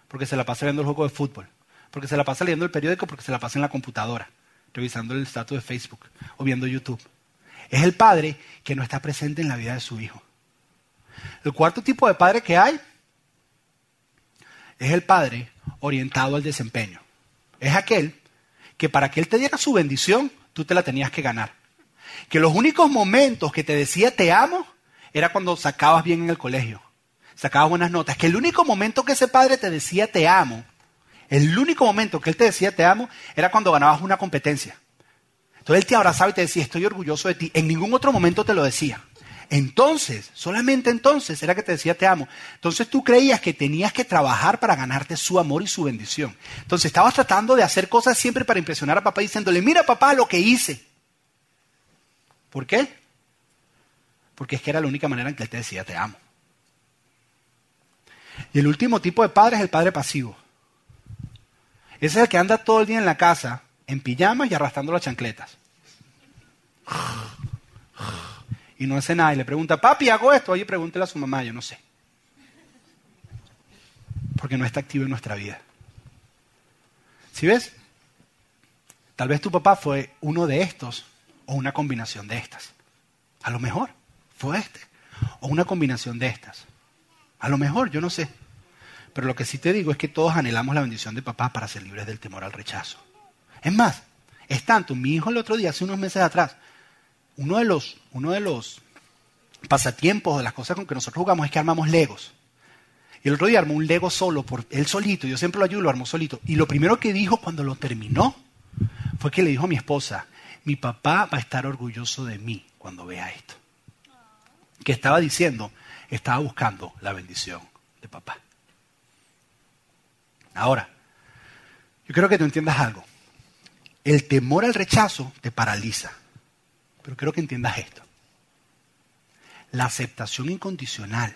Porque se la pasa viendo el juego de fútbol. Porque se la pasa leyendo el periódico, porque se la pasa en la computadora, revisando el estatus de Facebook o viendo YouTube. Es el padre que no está presente en la vida de su hijo. El cuarto tipo de padre que hay es el padre orientado al desempeño. Es aquel que para que él te diera su bendición, tú te la tenías que ganar. Que los únicos momentos que te decía te amo era cuando sacabas bien en el colegio, sacabas buenas notas. Que el único momento que ese padre te decía te amo, el único momento que él te decía te amo era cuando ganabas una competencia. Entonces él te abrazaba y te decía estoy orgulloso de ti. En ningún otro momento te lo decía. Entonces, solamente entonces era que te decía te amo. Entonces tú creías que tenías que trabajar para ganarte su amor y su bendición. Entonces estabas tratando de hacer cosas siempre para impresionar a papá diciéndole, mira papá lo que hice. ¿Por qué? Porque es que era la única manera en que él te decía te amo. Y el último tipo de padre es el padre pasivo. Ese es el que anda todo el día en la casa, en pijamas y arrastrando las chancletas y no hace nada y le pregunta, papi, hago esto, oye, pregúntele a su mamá, yo no sé. Porque no está activo en nuestra vida. ¿Sí ves? Tal vez tu papá fue uno de estos o una combinación de estas. A lo mejor fue este o una combinación de estas. A lo mejor, yo no sé. Pero lo que sí te digo es que todos anhelamos la bendición de papá para ser libres del temor al rechazo. Es más, es tanto, mi hijo el otro día, hace unos meses atrás, uno de los, uno de los pasatiempos, de las cosas con que nosotros jugamos es que armamos legos. Y el otro día armó un lego solo, por él solito, yo siempre lo ayudo, lo armó solito. Y lo primero que dijo cuando lo terminó fue que le dijo a mi esposa, mi papá va a estar orgulloso de mí cuando vea esto. Que estaba diciendo, estaba buscando la bendición de papá. Ahora, yo quiero que tú entiendas algo. El temor al rechazo te paraliza. Pero quiero que entiendas esto. La aceptación incondicional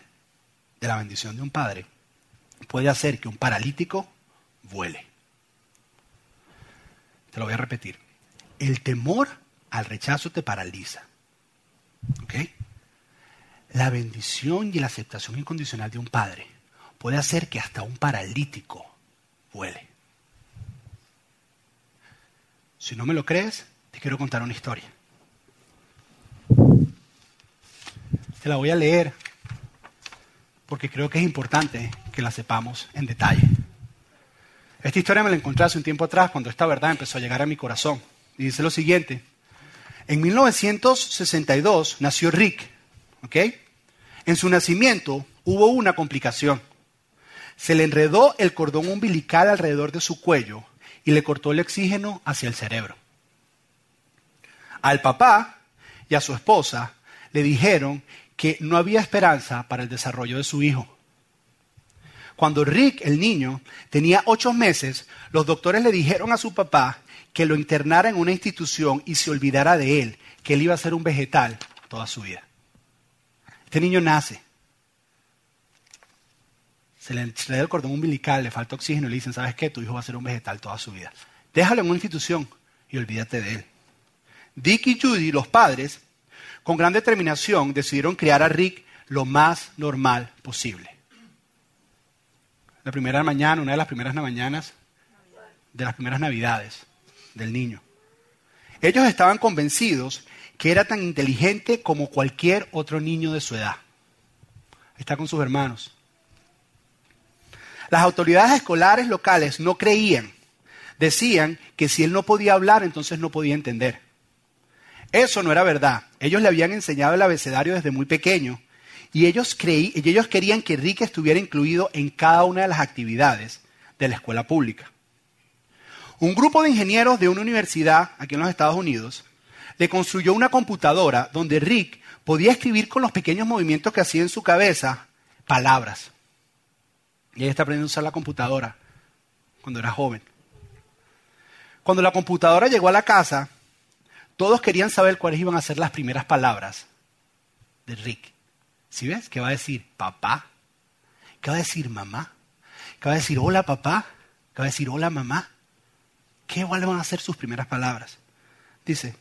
de la bendición de un padre puede hacer que un paralítico vuele. Te lo voy a repetir. El temor al rechazo te paraliza. ¿Ok? La bendición y la aceptación incondicional de un padre puede hacer que hasta un paralítico vuele. Si no me lo crees, te quiero contar una historia. Te la voy a leer porque creo que es importante que la sepamos en detalle. Esta historia me la encontré hace un tiempo atrás cuando esta verdad empezó a llegar a mi corazón. Y dice lo siguiente. En 1962 nació Rick. En su nacimiento hubo una complicación. Se le enredó el cordón umbilical alrededor de su cuello y le cortó el oxígeno hacia el cerebro. Al papá y a su esposa le dijeron que no había esperanza para el desarrollo de su hijo. Cuando Rick, el niño, tenía ocho meses, los doctores le dijeron a su papá que lo internara en una institución y se olvidara de él, que él iba a ser un vegetal toda su vida. Este niño nace. Se le, da el cordón umbilical, le falta oxígeno y le dicen, ¿sabes qué? Tu hijo va a ser un vegetal toda su vida. Déjalo en una institución y olvídate de él. Dick y Judy, los padres, con gran determinación decidieron criar a Rick lo más normal posible. La primera mañana, una de las primeras mañanas de las primeras navidades del niño. Ellos estaban convencidos que era tan inteligente como cualquier otro niño de su edad. Está con sus hermanos. Las autoridades escolares locales no creían. Decían que si él no podía hablar, entonces no podía entender. Eso no era verdad. Ellos le habían enseñado el abecedario desde muy pequeño y ellos, creí, y ellos querían que Rick estuviera incluido en cada una de las actividades de la escuela pública. Un grupo de ingenieros de una universidad aquí en los Estados Unidos le construyó una computadora donde Rick podía escribir con los pequeños movimientos que hacía en su cabeza palabras. Y ella está aprendiendo a usar la computadora cuando era joven. Cuando la computadora llegó a la casa, todos querían saber cuáles iban a ser las primeras palabras de Rick. ¿Sí ves? ¿Qué va a decir papá? ¿Qué va a decir mamá? ¿Qué va a decir hola papá? ¿Qué va a decir hola mamá? ¿Qué van a ser sus primeras palabras? Dice,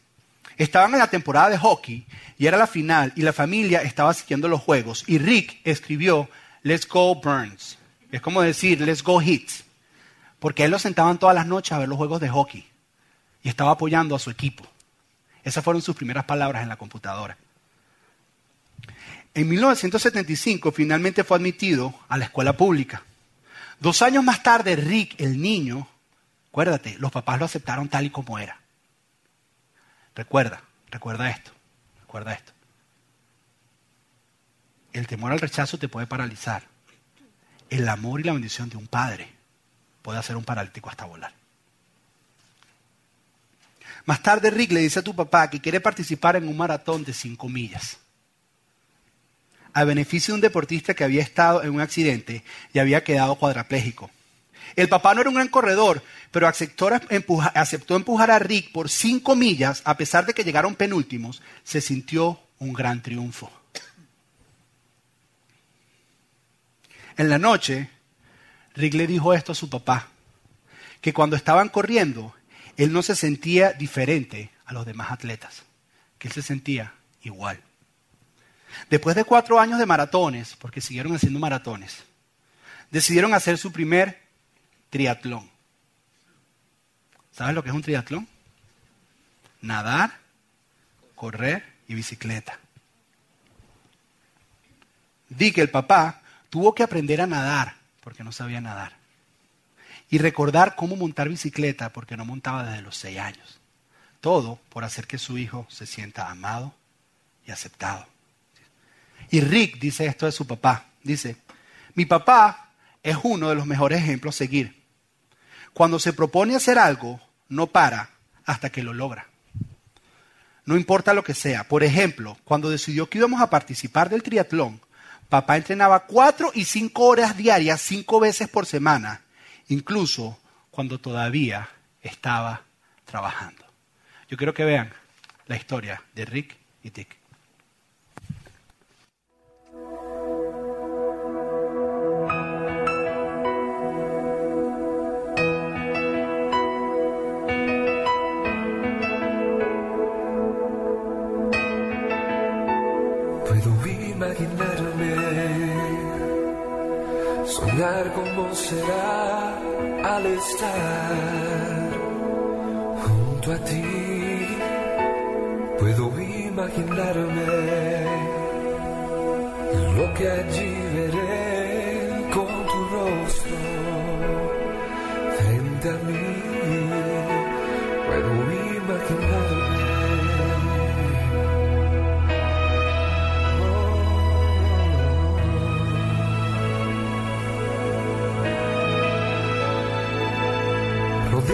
estaban en la temporada de hockey y era la final y la familia estaba siguiendo los juegos y Rick escribió Let's Go Burns. Es como decir Let's Go Hits. Porque él lo sentaban todas las noches a ver los juegos de hockey y estaba apoyando a su equipo. Esas fueron sus primeras palabras en la computadora. En 1975 finalmente fue admitido a la escuela pública. Dos años más tarde, Rick, el niño, acuérdate, los papás lo aceptaron tal y como era. Recuerda, recuerda esto, recuerda esto. El temor al rechazo te puede paralizar. El amor y la bendición de un padre puede hacer un paralítico hasta volar. Más tarde Rick le dice a tu papá que quiere participar en un maratón de cinco millas. A beneficio de un deportista que había estado en un accidente y había quedado cuadraplégico. El papá no era un gran corredor, pero aceptó, empujar a Rick por cinco millas, a pesar de que llegaron penúltimos, se sintió un gran triunfo. En la noche, Rick le dijo esto a su papá, que cuando estaban corriendo, él no se sentía diferente a los demás atletas, que él se sentía igual. Después de cuatro años de maratones, porque siguieron haciendo maratones, decidieron hacer su primer triatlón. ¿Sabes lo que es un triatlón? Nadar, correr y bicicleta. Di que el papá tuvo que aprender a nadar porque no sabía nadar. Y recordar cómo montar bicicleta porque no montaba desde los seis años. Todo por hacer que su hijo se sienta amado y aceptado. Y Rick dice esto de su papá. Dice, mi papá es uno de los mejores ejemplos a seguir. Cuando se propone hacer algo, no para hasta que lo logra. No importa lo que sea. Por ejemplo, cuando decidió que íbamos a participar del triatlón, papá entrenaba cuatro y cinco horas diarias, cinco veces por semana, incluso cuando todavía estaba trabajando. Yo quiero que vean la historia de Rick y Dick. cómo será al estar junto a ti. Puedo imaginarme lo que allí veré con tu rostro frente a mí. Puedo imaginarme.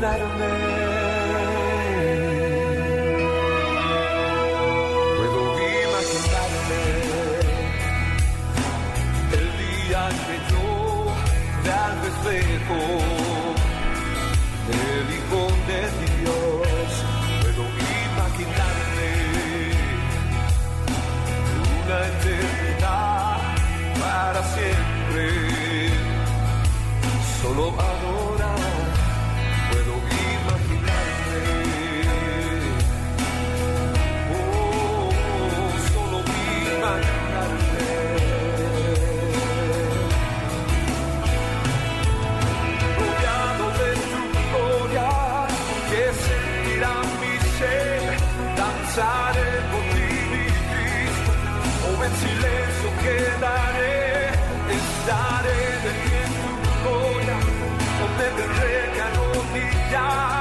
imaginarme. Puedo die.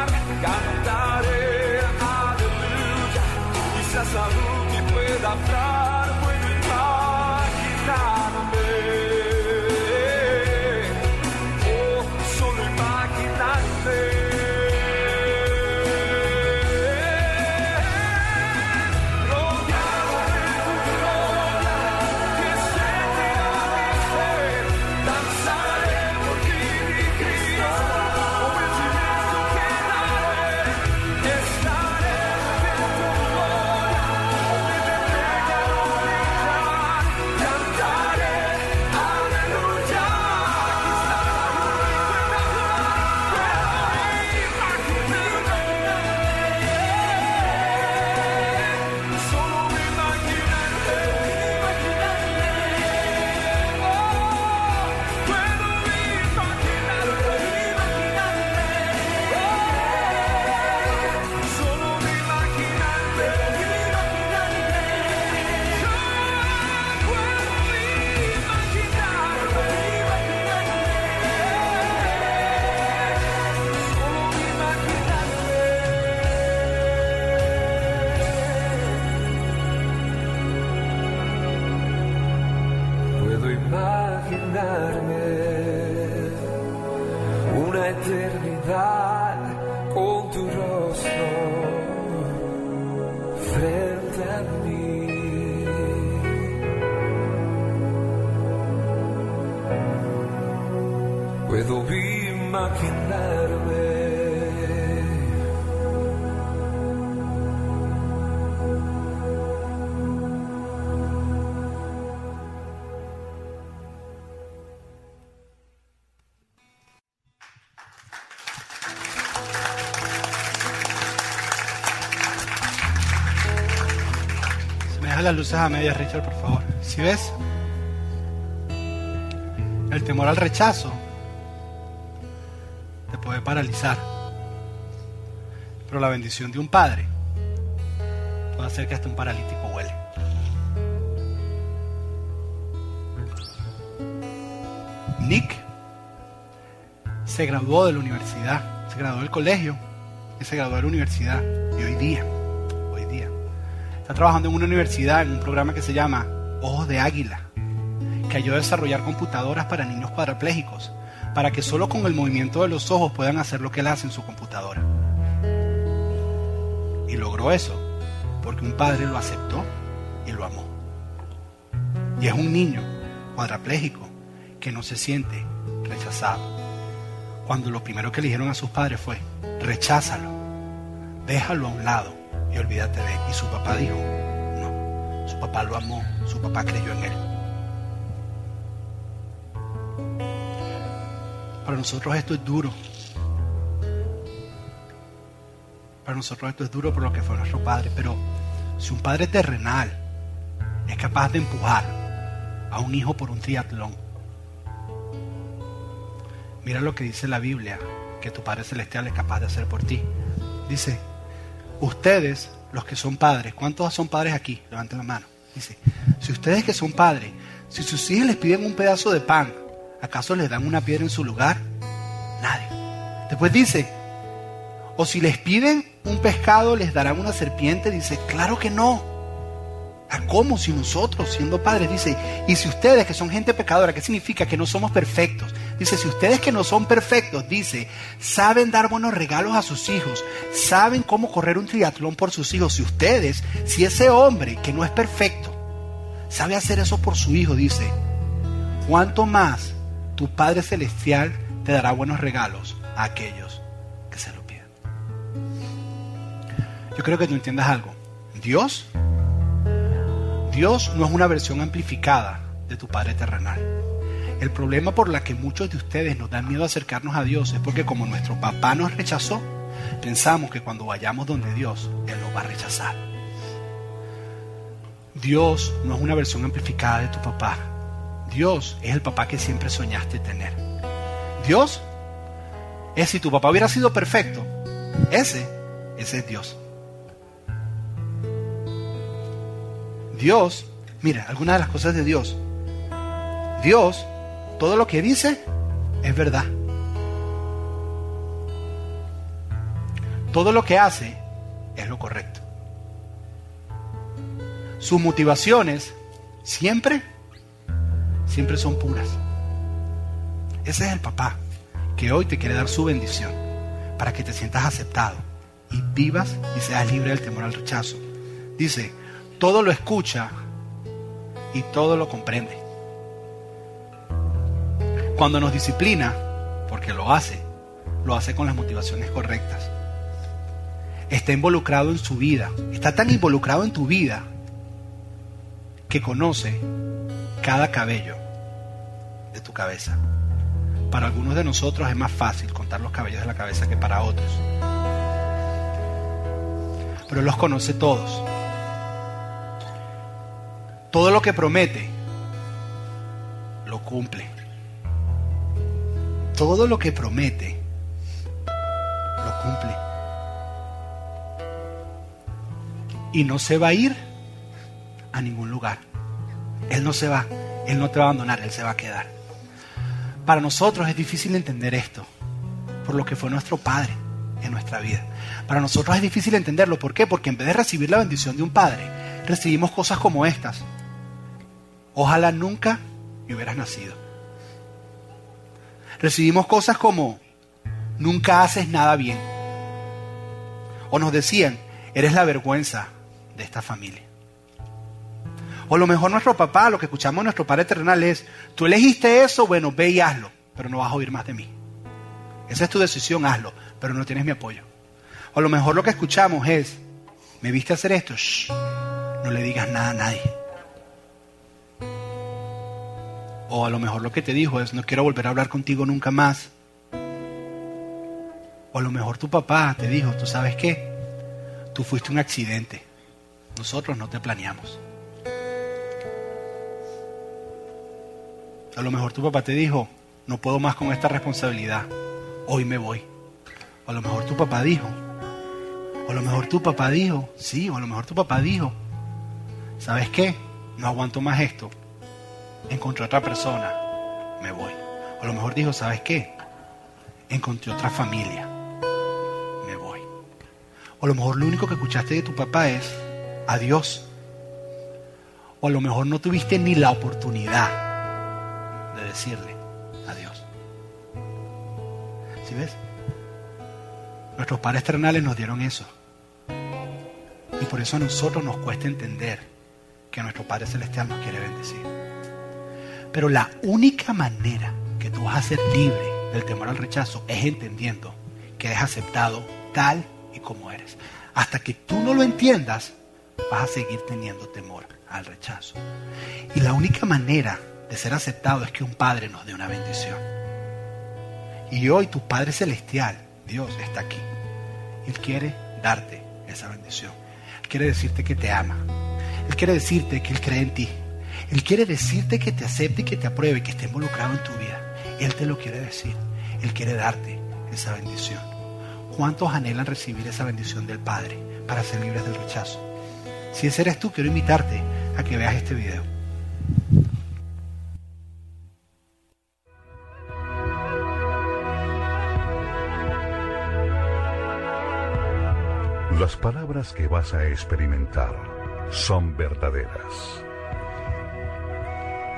Las luces a medias, Richard, por favor. ¿Sí ves? El temor al rechazo te puede paralizar. Pero la bendición de un padre puede hacer que hasta un paralítico huele. Nick se graduó de la universidad, se graduó del colegio y se graduó de la universidad. Y hoy día, está trabajando en una universidad en un programa que se llama Ojos de Águila, que ayuda a desarrollar computadoras para niños cuadraplégicos, para que solo con el movimiento de los ojos puedan hacer lo que él hace en su computadora. Y logró eso porque un padre lo aceptó y lo amó. Y es un niño cuadraplégico que no se siente rechazado. Cuando lo primero que le dijeron a sus padres fue, recházalo, déjalo a un lado y olvídate de él. Y su papá dijo, no, su papá lo amó, su papá creyó en él. Para nosotros esto es duro. Para nosotros esto es duro por lo que fue nuestro padre, pero si un padre terrenal es capaz de empujar a un hijo por un triatlón, mira lo que dice la Biblia que tu Padre Celestial es capaz de hacer por ti. Dice, ustedes, los que son padres, ¿cuántos son padres aquí? Levanten la mano. Dice, si ustedes que son padres, si sus hijos les piden un pedazo de pan, ¿acaso les dan una piedra en su lugar? Nadie. Después dice, o si les piden un pescado, les darán una serpiente. Dice, claro que no. ¿A cómo si nosotros, siendo padres, dice, y si ustedes que son gente pecadora, ¿qué significa? Que no somos perfectos. Dice, si ustedes que no son perfectos, dice, saben dar buenos regalos a sus hijos, saben cómo correr un triatlón por sus hijos, si ustedes, si ese hombre que no es perfecto, sabe hacer eso por su hijo, dice, ¿cuánto más tu Padre Celestial te dará buenos regalos a aquellos que se lo pidan? Yo creo que tú entiendas algo. Dios Dios no es una versión amplificada de tu Padre terrenal. El problema por la que muchos de ustedes nos dan miedo a acercarnos a Dios es porque como nuestro papá nos rechazó, pensamos que cuando vayamos donde Dios, Él nos va a rechazar. Dios no es una versión amplificada de tu papá. Dios es el papá que siempre soñaste tener. Dios es si tu papá hubiera sido perfecto. Ese, ese es Dios. Dios, mira, algunas de las cosas de Dios. Dios, todo lo que dice es verdad. Todo lo que hace es lo correcto. Sus motivaciones siempre, siempre son puras. Ese es el papá que hoy te quiere dar su bendición para que te sientas aceptado y vivas y seas libre del temor al rechazo. Dice, todo lo escucha y todo lo comprende. Cuando nos disciplina, porque lo hace, lo hace con las motivaciones correctas. Está involucrado en su vida, está tan involucrado en tu vida que conoce cada cabello de tu cabeza. Para algunos de nosotros es más fácil contar los cabellos de la cabeza que para otros. Pero los conoce todos. Todo lo que promete, lo cumple. Todo lo que promete, lo cumple. Y no se va a ir a ningún lugar. Él no se va. Él no te va a abandonar. Él se va a quedar. Para nosotros es difícil entender esto. Por lo que fue nuestro Padre en nuestra vida. Para nosotros es difícil entenderlo. ¿Por qué? Porque en vez de recibir la bendición de un Padre, recibimos cosas como estas. Ojalá nunca me hubieras nacido. Recibimos cosas como, nunca haces nada bien. O nos decían, eres la vergüenza de esta familia. O lo mejor nuestro papá, lo que escuchamos nuestro Padre Terrenal es, tú elegiste eso, bueno, ve y hazlo, pero no vas a oír más de mí. Esa es tu decisión, hazlo, pero no tienes mi apoyo. O lo mejor lo que escuchamos es, ¿me viste hacer esto? Shh, no le digas nada a nadie. O a lo mejor lo que te dijo es, no quiero volver a hablar contigo nunca más. O a lo mejor tu papá te dijo, ¿tú sabes qué? Tú fuiste un accidente. Nosotros no te planeamos. A lo mejor tu papá te dijo, no puedo más con esta responsabilidad. Hoy me voy. O a lo mejor tu papá dijo, o a lo mejor tu papá dijo, sí, o a lo mejor tu papá dijo, ¿sabes qué? No aguanto más esto. Encontré otra persona, me voy. O a lo mejor dijo, ¿sabes qué? Encontré otra familia, me voy. O a lo mejor lo único que escuchaste de tu papá es, adiós. O a lo mejor no tuviste ni la oportunidad de decirle adiós. ¿Sí ves? Nuestros padres terrenales nos dieron eso. Y por eso a nosotros nos cuesta entender que nuestro Padre Celestial nos quiere bendecir. Pero la única manera que tú vas a ser libre del temor al rechazo es entendiendo que eres aceptado tal y como eres. Hasta que tú no lo entiendas, vas a seguir teniendo temor al rechazo. Y la única manera de ser aceptado es que un Padre nos dé una bendición. Y hoy tu Padre Celestial, Dios, está aquí. Él quiere darte esa bendición. Él quiere decirte que te ama. Él quiere decirte que Él cree en ti. Él quiere decirte que te acepte y que te apruebe, que esté involucrado en tu vida. Él te lo quiere decir. Él quiere darte esa bendición. ¿Cuántos anhelan recibir esa bendición del Padre para ser libres del rechazo? Si ese eres tú, quiero invitarte a que veas este video. Las palabras que vas a experimentar son verdaderas.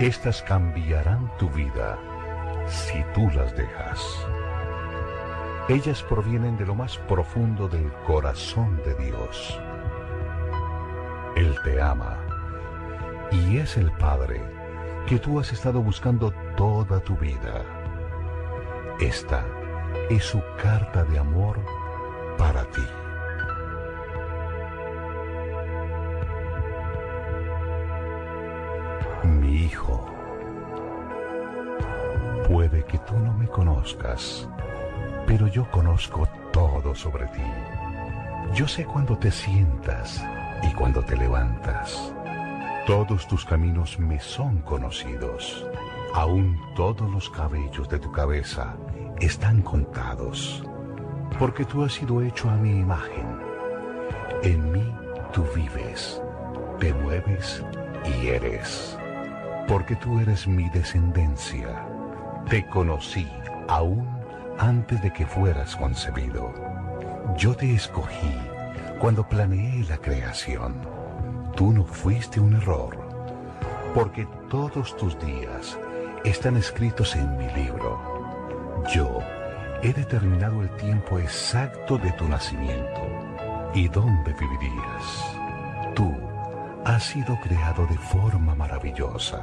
Estas cambiarán tu vida si tú las dejas. Ellas provienen de lo más profundo del corazón de Dios. Él te ama y es el Padre que tú has estado buscando toda tu vida. Esta es su carta de amor para ti. Mi hijo, puede que tú no me conozcas, pero yo conozco todo sobre ti. Yo sé cuando te sientas y cuando te levantas. Todos tus caminos me son conocidos. Aún todos los cabellos de tu cabeza están contados, porque tú has sido hecho a mi imagen. En mí tú vives, te mueves y eres, porque tú eres mi descendencia. Te conocí aún antes de que fueras concebido. Yo te escogí cuando planeé la creación. Tú no fuiste un error, porque todos tus días están escritos en mi libro. Yo he determinado el tiempo exacto de tu nacimiento y dónde vivirías. Tú has sido creado de forma maravillosa.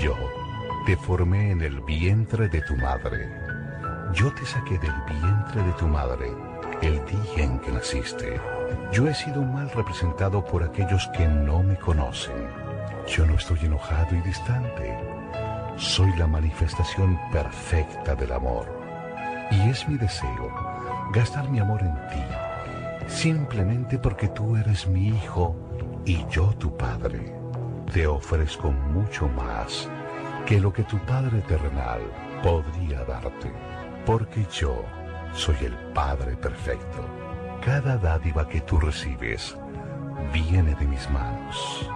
Yo te formé en el vientre de tu madre. Yo te saqué del vientre de tu madre el día en que naciste. Yo he sido mal representado por aquellos que no me conocen. Yo no estoy enojado y distante. Soy la manifestación perfecta del amor. Y es mi deseo gastar mi amor en ti, simplemente porque tú eres mi hijo y yo tu padre. Te ofrezco mucho más que lo que tu Padre terrenal podría darte, porque yo soy el Padre perfecto. Cada dádiva que tú recibes viene de mis manos,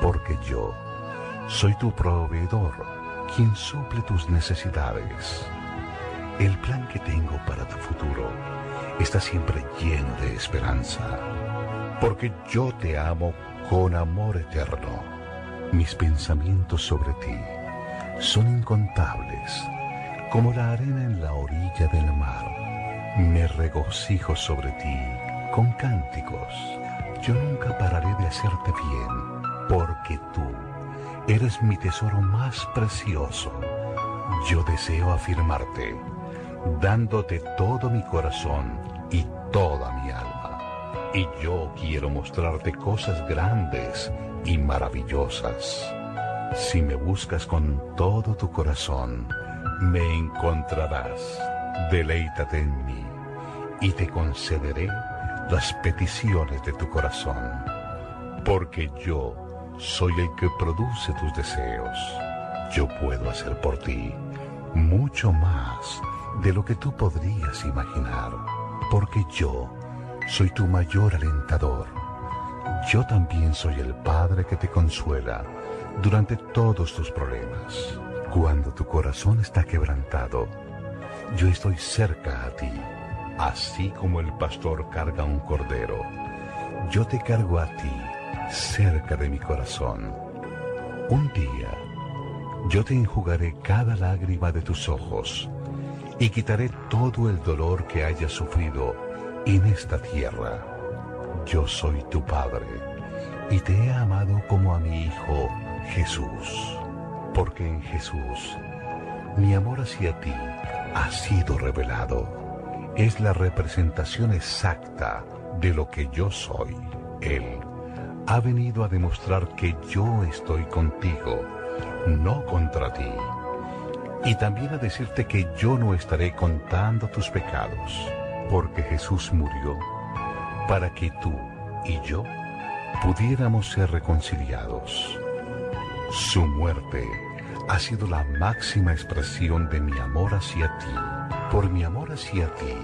porque yo soy tu proveedor, quien suple tus necesidades. El plan que tengo para tu futuro está siempre lleno de esperanza, porque yo te amo con amor eterno. Mis pensamientos sobre ti son incontables, Como la arena en la orilla del mar, me regocijo sobre ti con cánticos. Yo nunca pararé de hacerte bien, porque tú eres mi tesoro más precioso. Yo deseo afirmarte, dándote todo mi corazón y toda mi alma. Y yo quiero mostrarte cosas grandes y maravillosas. Si me buscas con todo tu corazón, me encontrarás. Deleítate en mí y te concederé las peticiones de tu corazón. Porque yo soy el que produce tus deseos. Yo puedo hacer por ti mucho más de lo que tú podrías imaginar. Porque yo soy tu mayor alentador. Yo también soy el Padre que te consuela durante todos tus problemas. Cuando tu corazón está quebrantado, yo estoy cerca a ti, así como el pastor carga un cordero. Yo te cargo a ti, cerca de mi corazón. Un día, yo te enjugaré cada lágrima de tus ojos y quitaré todo el dolor que hayas sufrido en esta tierra. Yo soy tu Padre y te he amado como a mi Hijo Jesús, porque en Jesús mi amor hacia ti ha sido revelado. Es la representación exacta de lo que yo soy. Él ha venido a demostrar que yo estoy contigo, no contra ti. Y también a decirte que yo no estaré contando tus pecados, porque Jesús murió para que tú y yo pudiéramos ser reconciliados. Su muerte ha sido la máxima expresión de mi amor hacia ti. Por mi amor hacia ti,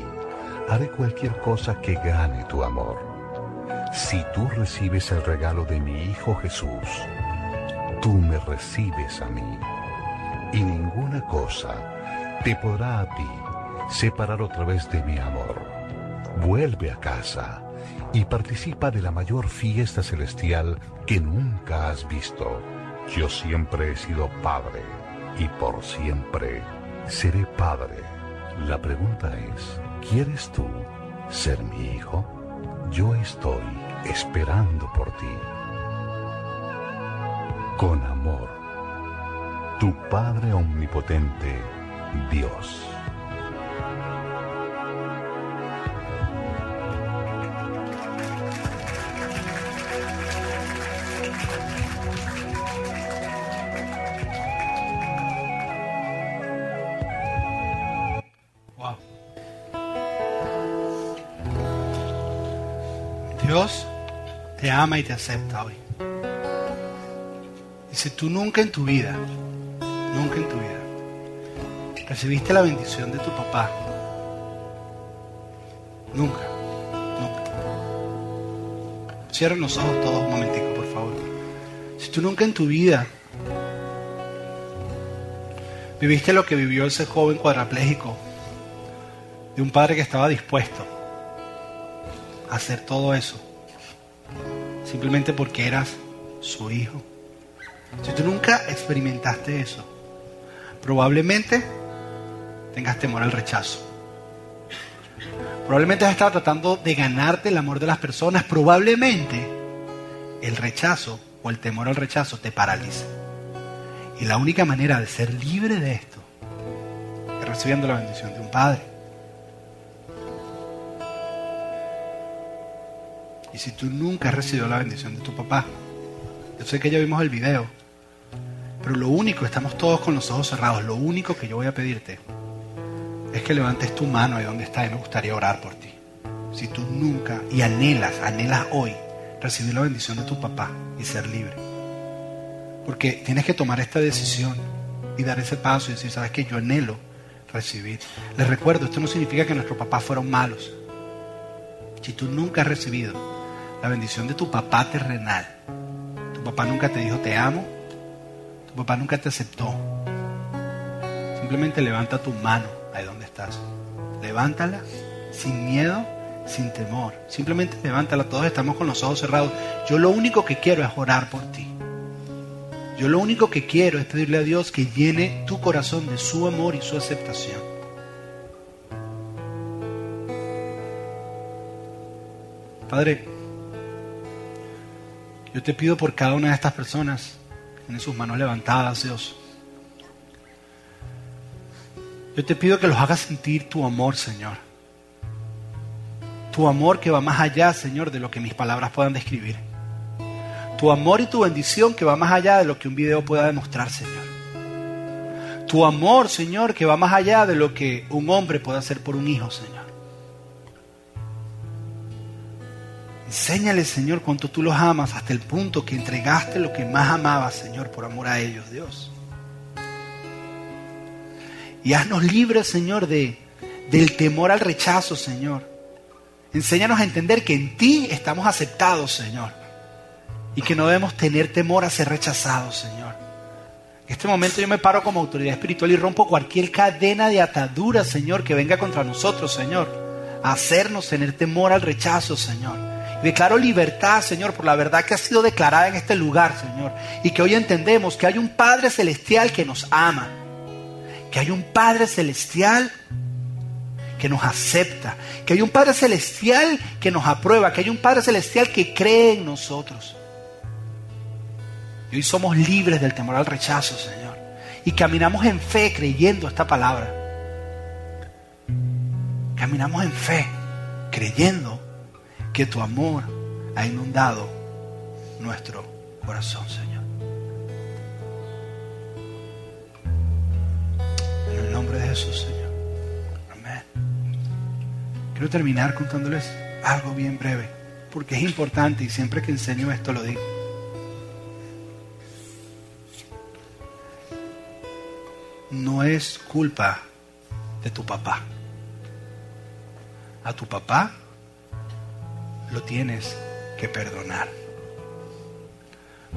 haré cualquier cosa que gane tu amor. Si tú recibes el regalo de mi Hijo Jesús, tú me recibes a mí. Y ninguna cosa te podrá a ti separar otra vez de mi amor. Vuelve a casa y participa de la mayor fiesta celestial que nunca has visto. Yo siempre he sido padre y por siempre seré padre. La pregunta es, ¿quieres tú ser mi hijo? Yo estoy esperando por ti. Con amor, tu Padre Omnipotente, Dios. Ama y te acepta hoy. Si tú nunca en tu vida, nunca en tu vida, recibiste la bendición de tu papá, nunca, nunca. Cierren los ojos todos un momentico, por favor. Si tú nunca en tu vida viviste lo que vivió ese joven cuadrapléjico, de un padre que estaba dispuesto a hacer todo eso, simplemente porque eras su hijo. Si tú nunca experimentaste eso, probablemente tengas temor al rechazo. Probablemente has estado tratando de ganarte el amor de las personas. Probablemente el rechazo o el temor al rechazo te paraliza. Y la única manera de ser libre de esto es recibiendo la bendición de un padre. Y si tú nunca has recibido la bendición de tu papá, yo sé que ya vimos el video, pero lo único, estamos todos con los ojos cerrados, lo único que yo voy a pedirte es que levantes tu mano ahí donde está y me gustaría orar por ti. Si tú nunca, y anhelas, anhelas hoy recibir la bendición de tu papá y ser libre. Porque tienes que tomar esta decisión y dar ese paso y decir, sabes que yo anhelo recibir. Les recuerdo, esto no significa que nuestros papás fueron malos. Si tú nunca has recibido la bendición de tu papá terrenal, tu papá nunca te dijo te amo, tu papá nunca te aceptó. Simplemente levanta tu mano ahí donde estás. Levántala sin miedo, sin temor. Simplemente levántala. Todos estamos con los ojos cerrados. Yo lo único que quiero es orar por ti. Yo lo único que quiero es pedirle a Dios que llene tu corazón de su amor y su aceptación. Padre, yo te pido por cada una de estas personas tienen sus manos levantadas, Dios. Yo te pido que los hagas sentir tu amor, Señor. Tu amor que va más allá, Señor, de lo que mis palabras puedan describir. Tu amor y tu bendición que va más allá de lo que un video pueda demostrar, Señor. Tu amor, Señor, que va más allá de lo que un hombre puede hacer por un hijo, Señor. Enséñale, Señor, cuánto tú los amas hasta el punto que entregaste lo que más amabas, Señor, por amor a ellos, Dios. Y haznos libres, Señor, de, del temor al rechazo, Señor. Enséñanos a entender que en ti estamos aceptados, Señor. Y que no debemos tener temor a ser rechazados, Señor. En este momento yo me paro como autoridad espiritual y rompo cualquier cadena de atadura, Señor, que venga contra nosotros, Señor. A hacernos tener temor al rechazo, Señor. Declaro libertad, Señor, por la verdad que ha sido declarada en este lugar, Señor. Y que hoy entendemos que hay un Padre Celestial que nos ama. Que hay un Padre Celestial que nos acepta, que hay un Padre Celestial que nos aprueba, que hay un Padre Celestial que cree en nosotros. Y hoy somos libres del temor al rechazo, Señor. Y caminamos en fe creyendo esta palabra. Caminamos en fe creyendo que tu amor ha inundado nuestro corazón, Señor. En el nombre de Jesús, Señor. Amén. Quiero terminar contándoles algo bien breve, porque es importante y siempre que enseño esto lo digo. No es culpa de tu papá. A tu papá lo tienes que perdonar.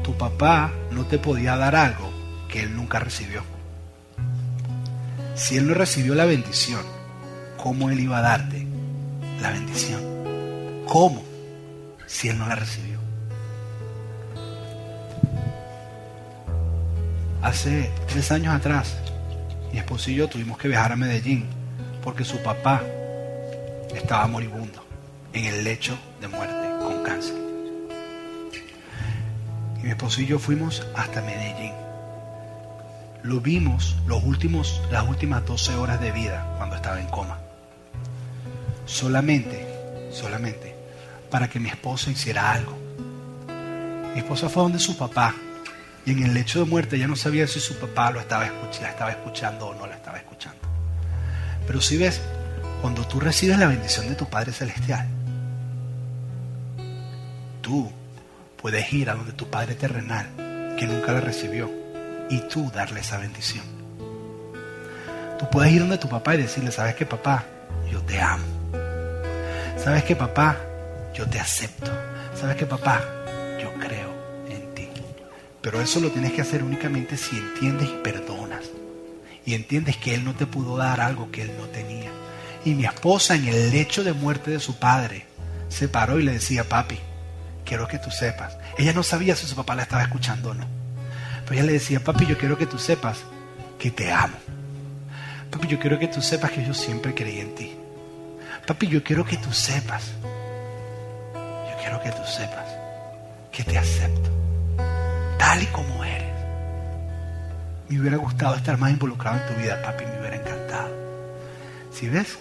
Tu papá no te podía dar algo que él nunca recibió. Si él no recibió la bendición, ¿cómo él iba a darte la bendición? ¿Cómo? Si él no la recibió. Hace tres años atrás, mi esposo y yo tuvimos que viajar a Medellín porque su papá estaba moribundo en el lecho muerte con cáncer. Y mi esposo y yo fuimos hasta Medellín. Lo vimos los últimos, las últimas 12 horas de vida cuando estaba en coma. Solamente, solamente, para que mi esposa hiciera algo. Mi esposa fue donde su papá y en el lecho de muerte ya no sabía si su papá lo estaba la estaba escuchando o no la estaba escuchando. Pero si ves, cuando tú recibes la bendición de tu Padre Celestial, tú puedes ir a donde tu Padre terrenal, que nunca la recibió, y tú darle esa bendición. Tú puedes ir donde tu papá y decirle, ¿sabes qué papá? Yo te amo. ¿Sabes qué papá? Yo te acepto. ¿Sabes qué papá? Yo creo en ti. Pero eso lo tienes que hacer únicamente si entiendes y perdonas. Y entiendes que Él no te pudo dar algo que Él no tenía. Y mi esposa en el lecho de muerte de su padre se paró y le decía, papi, quiero que tú sepas. Ella no sabía si su papá la estaba escuchando o no. Pero ella le decía, papi, yo quiero que tú sepas que te amo. Papi, yo quiero que tú sepas que yo siempre creí en ti. Papi, yo quiero que tú sepas. Yo quiero que tú sepas que te acepto. Tal y como eres. Me hubiera gustado estar más involucrado en tu vida, papi, me hubiera encantado. Si ves,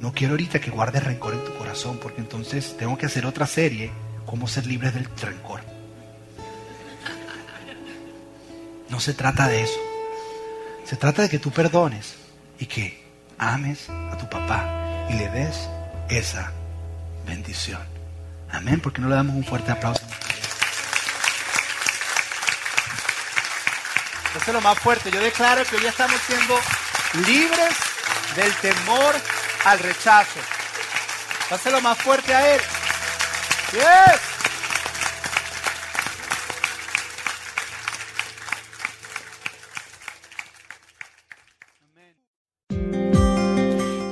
no quiero ahorita que guardes rencor en tu corazón, porque entonces tengo que hacer otra serie, cómo ser libres del rencor. No se trata de eso. Se trata de que tú perdones y que ames a tu papá y le des esa bendición. Amén, porque no le damos un fuerte aplauso. Eso es lo más fuerte. Yo declaro que hoy estamos siendo libres del temor al rechazo. Dáselo más fuerte a él. Yes.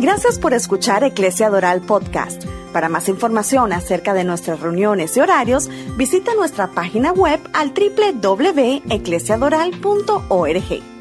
Gracias por escuchar Eclesia Doral Podcast. Para más información acerca de nuestras reuniones y horarios, visita nuestra página web al www.eclesiadoral.org.